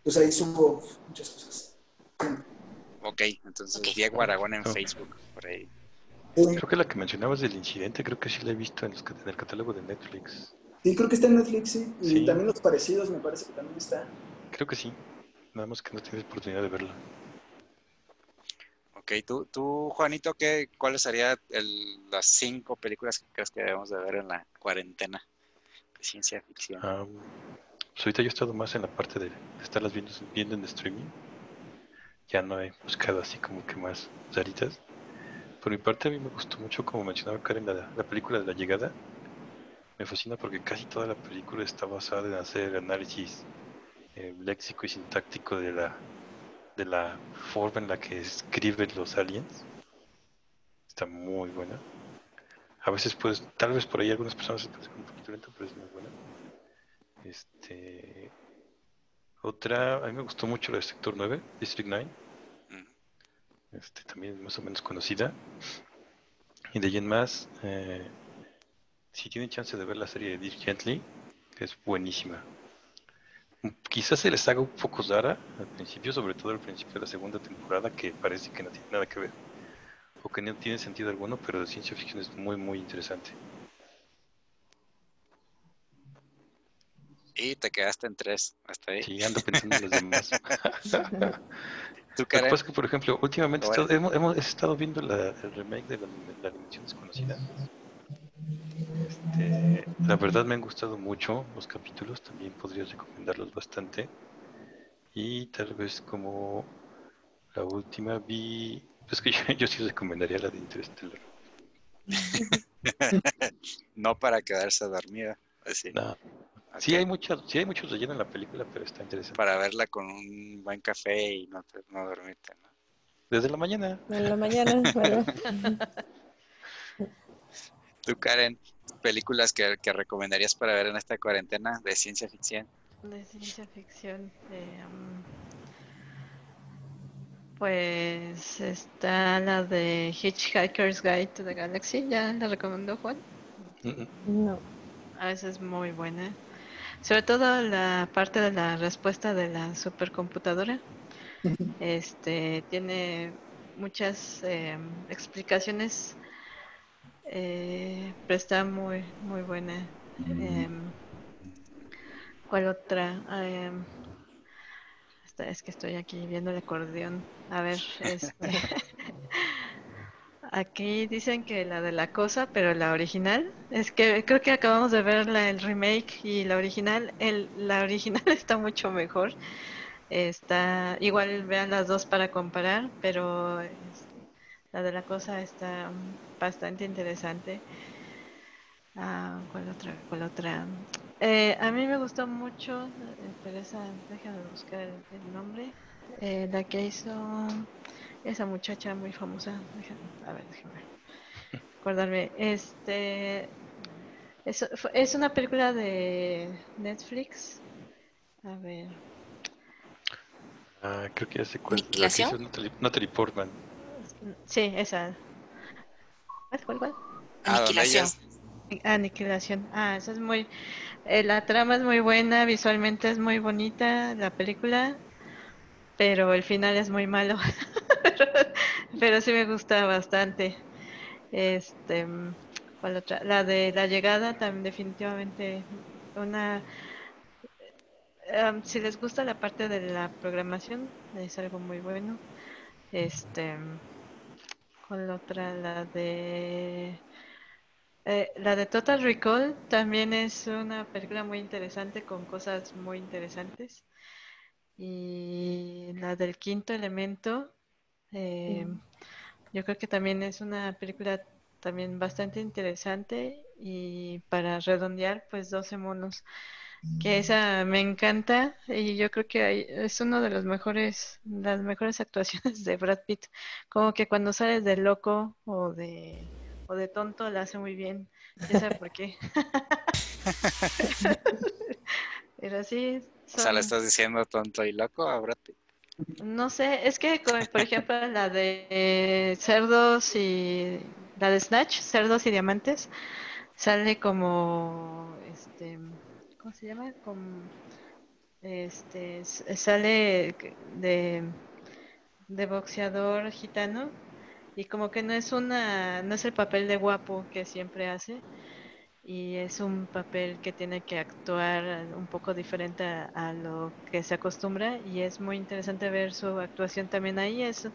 pues ahí subo muchas cosas. Ok, entonces. Diego Aragón en Ok. Facebook, por ahí. Creo que la que mencionabas del incidente, creo que sí la he visto en, los cat- en el catálogo de Netflix. Sí, creo que está en Netflix, sí. Y Sí. también los parecidos me parece que también está. Creo que sí, nada más que no tienes oportunidad de verla. Ok, tú, tú Juanito, ¿qué, ¿cuáles serían el- las cinco películas que crees que debemos de ver en la cuarentena de ciencia ficción? Ah, pues ahorita yo he estado más en la parte de, de estarlas viendo, viendo en streaming. Ya no he buscado así como que más raritas. Por mi parte, a mí me gustó mucho, como mencionaba Karen, la, la película de la llegada. me fascina porque casi toda la película está basada en hacer análisis eh, léxico y sintáctico de la de la forma en la que escriben los aliens. Está muy buena. A veces pues, tal vez por ahí algunas personas se parezcan un poquito lento, pero es muy buena. Este otra, a mí me gustó mucho la de Sector 9, District 9. Este, también más o menos conocida. Y de ahí en más, eh, si tienen chance de ver la serie de Dear Gently, que es buenísima. Quizás se les haga un poco rara al principio, sobre todo al principio de la segunda temporada, que parece que no tiene nada que ver, o que no tiene sentido alguno, pero de ciencia ficción es muy, muy interesante. Y te quedaste en tres. Hasta ahí. Sí, ando pensando en los demás. ¿Tú, Lo que Karen? pasa es que, por ejemplo, últimamente Bueno. estado- hemos, hemos estado viendo la- el remake de la, la Dimensión Desconocida. Este, la verdad me han gustado mucho los capítulos, también podría recomendarlos bastante. Y tal vez como la última vi... Es que yo, yo sí recomendaría la de Interstellar. No para quedarse dormida. Así. No. Sí, hay mucha, sí hay mucho relleno en la película, pero está interesante. Para verla con un buen café y no, te- no dormirte, ¿no? Desde la mañana. En la mañana, ¿verdad? Tú, Karen, películas que, que recomendarías para ver en esta cuarentena de ciencia ficción. De ciencia ficción. eh, um, pues está la de Hitchhiker's Guide to the Galaxy. ¿Ya la recomendó Juan? Mm, mm. No. Ah, esa es muy buena. Sobre todo la parte de la respuesta de la supercomputadora. Este tiene muchas eh, explicaciones, eh, pero está muy muy buena. Em, ¿Cuál otra? Em, es que estoy aquí viendo el acordeón. A ver, este. Aquí dicen que la de la cosa, pero la original, es que creo que acabamos de ver la, el remake y la original, el, la original está mucho mejor. Está, igual vean las dos para comparar, pero es- la de la cosa está bastante interesante. Ah, ¿cuál otra? ¿Cuál otra? Eh, a mí me gustó mucho, eh, pero déjame buscar el nombre. Eh, la que hizo esa muchacha muy famosa. A ver, déjame acordarme. Este es, es una película de Netflix. A ver. Ah, creo que ya sé cuál. La que ¿Aniquilación? hizo Natalie, Natalie Portman. Sí, esa. ¿Cuál, cuál, cuál? Ah, Aniquilación. ellas- Aniquilación. Ah, esa es muy. eh, la trama es muy buena, visualmente es muy bonita la película, pero el final es muy malo. pero, sí me gusta bastante. Este, ¿cuál otra? La de la llegada también definitivamente una. si les gusta la parte de la programación, es algo muy bueno. Este, ¿cuál otra? La de eh, la de Total Recall también es una película muy interesante con cosas muy interesantes. Y la del quinto elemento, eh, yo creo que también es una película también bastante interesante. Y para redondear, pues 12 monos, que esa me encanta y yo creo que hay- es uno de los mejores, las mejores actuaciones de Brad Pitt. Como que cuando sales de loco o de o de tonto la hace muy bien. ¿Quién sabe por qué? Pero sí, O sea, le son- estás diciendo tonto y loco a Brad Pitt. no sé, es que como, por ejemplo la de cerdos y la de Snatch, cerdos y diamantes, sale como este, ¿cómo se llama? Como este sale de de boxeador gitano y como que no es una no es el papel de guapo que siempre hace y es un papel que tiene que actuar un poco diferente a, lo que se acostumbra y es muy interesante ver su actuación también ahí. Es,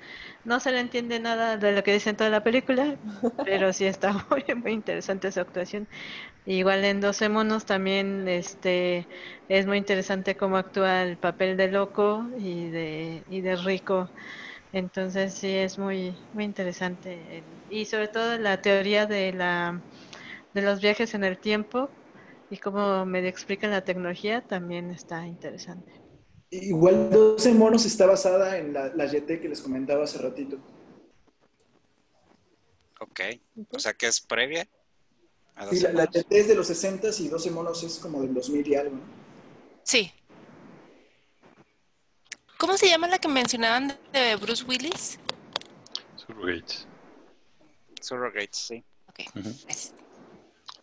no se le entiende nada de lo que dice en toda la película, pero sí está muy, muy interesante su actuación. Igual en 12 monos también este es muy interesante cómo actúa el papel de loco y de, y de rico. Entonces sí es muy, muy interesante. y sobre todo la teoría de la de los viajes en el tiempo, Y como medio explican la tecnología, también está interesante. Igual 12 monos está basada en la, la YT que les comentaba hace ratito. Ok. O sea que es previa. a Sí, 12 la, la. YT es de los 60 y 12 monos es como del 2000 y algo. ¿no? Sí. ¿Cómo se llama la que mencionaban de- Bruce Willis? Surrogates. Surrogates, sí. Ok. Es-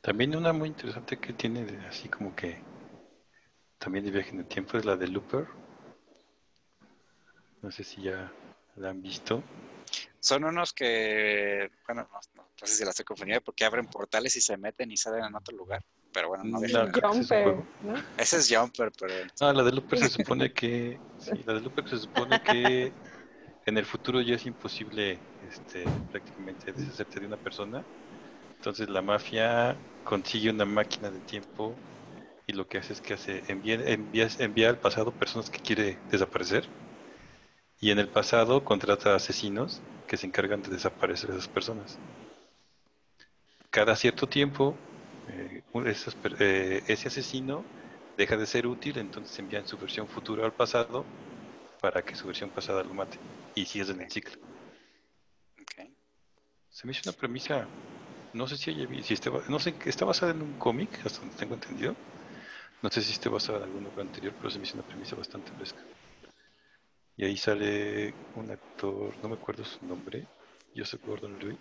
También una muy interesante que tiene de- así como que también de viaje en el tiempo es la de Looper. No sé si ya la han visto. Son unos que, bueno, no, no- no sé si la estoy confundiendo porque abren portales y se meten y salen en otro lugar. Pero bueno, no es un Jumper. ¿no? Ese es Jumper, pero No, la de Looper se supone que sí, la de Looper se supone que en el futuro ya es imposible este, prácticamente deshacerte de una persona. Entonces la mafia consigue una máquina de tiempo y lo que hace es que hace envía, envía, envía al pasado personas que quiere desaparecer y en el pasado contrata asesinos que se encargan de desaparecer a esas personas. Cada cierto tiempo eh, eh, ese asesino deja de ser útil, entonces envían su versión futura al pasado para que su versión pasada lo mate y sigues en el ciclo. Se me hizo una premisa, no sé si si esté, ba- no sé, está basada en un cómic, hasta donde tengo entendido. No sé si esté basada en algún otro anterior, pero se me hizo una premisa bastante fresca. Y ahí sale un actor, no me acuerdo su nombre, Joseph Gordon-Levitt,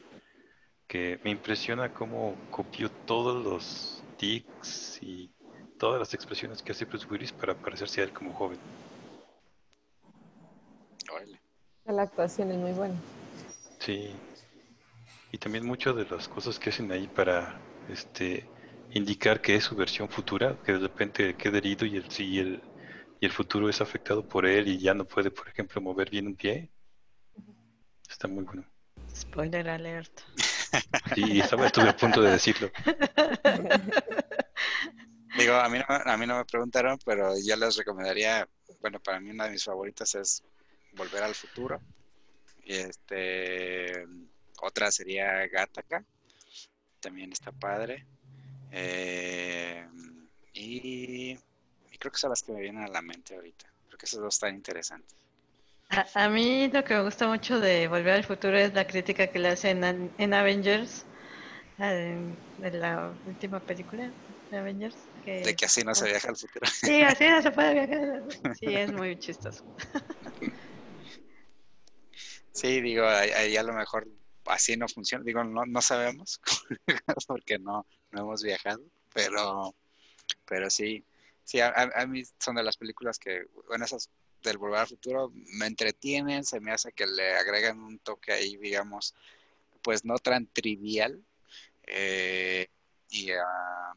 que me impresiona cómo copió todos los tics y todas las expresiones que hace Bruce Willis para parecerse a él como joven. La actuación es muy buena. Sí. Y también muchas de las cosas que hacen ahí para este indicar que es su versión futura, que de repente queda herido y el, sí, el, y el futuro es afectado por él y ya no puede, por ejemplo, mover bien un pie. Está muy bueno. Spoiler alert. Sí, estaba, estuve a punto de decirlo. Digo, a mí, no, a mí no me preguntaron, pero yo les recomendaría, bueno, para mí una de mis favoritas es Volver al Futuro. Y este, otra sería Gattaca, también está padre. Eh, y, y creo que son las que me vienen a la mente ahorita. Creo que esas dos están interesantes. A, a mí lo que me gusta mucho de Volver al Futuro es la crítica que le hacen en, en Avengers, en, en la última película de Avengers. Que, De que así no se viaja al futuro. Sí, así no se puede viajar. Sí, es muy chistoso. Sí, digo, ahí, ahí a lo mejor así no funciona. Digo, no, no sabemos porque no, no hemos viajado, pero, pero sí, sí, a, mí son de las películas que, bueno, esas del Volver al Futuro me entretienen, se me hace que le agregan un toque ahí, digamos, pues no tan trivial eh, y, ah,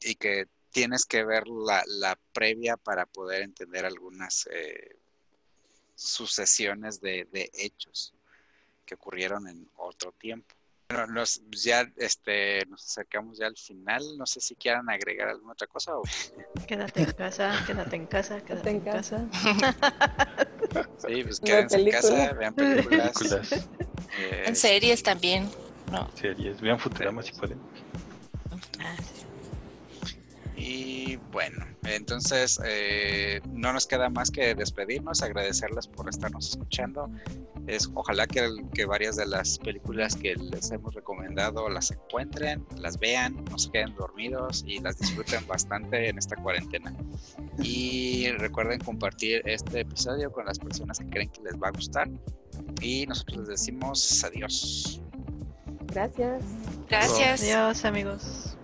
y que tienes que ver la, la previa para poder entender algunas eh, sucesiones de, de hechos que ocurrieron en otro tiempo. Bueno, nos, ya este, nos acercamos ya al final. No sé si quieran agregar alguna otra cosa o Quédate en casa, quédate en casa, quédate en casa. casa. sí, pues quédense en casa, vean películas. Películas, eh, En series también. No. series, vean Futurama si pueden. Ah, sí. Y bueno, entonces eh, no nos queda más que despedirnos, agradecerles por estarnos escuchando. Es, ojalá que, que varias de las películas que les hemos recomendado las encuentren, las vean, no se queden dormidos y las disfruten bastante en esta cuarentena. Y recuerden compartir este episodio con las personas que creen que les va a gustar. Y nosotros les decimos adiós. Gracias. Gracias. Adiós, amigos.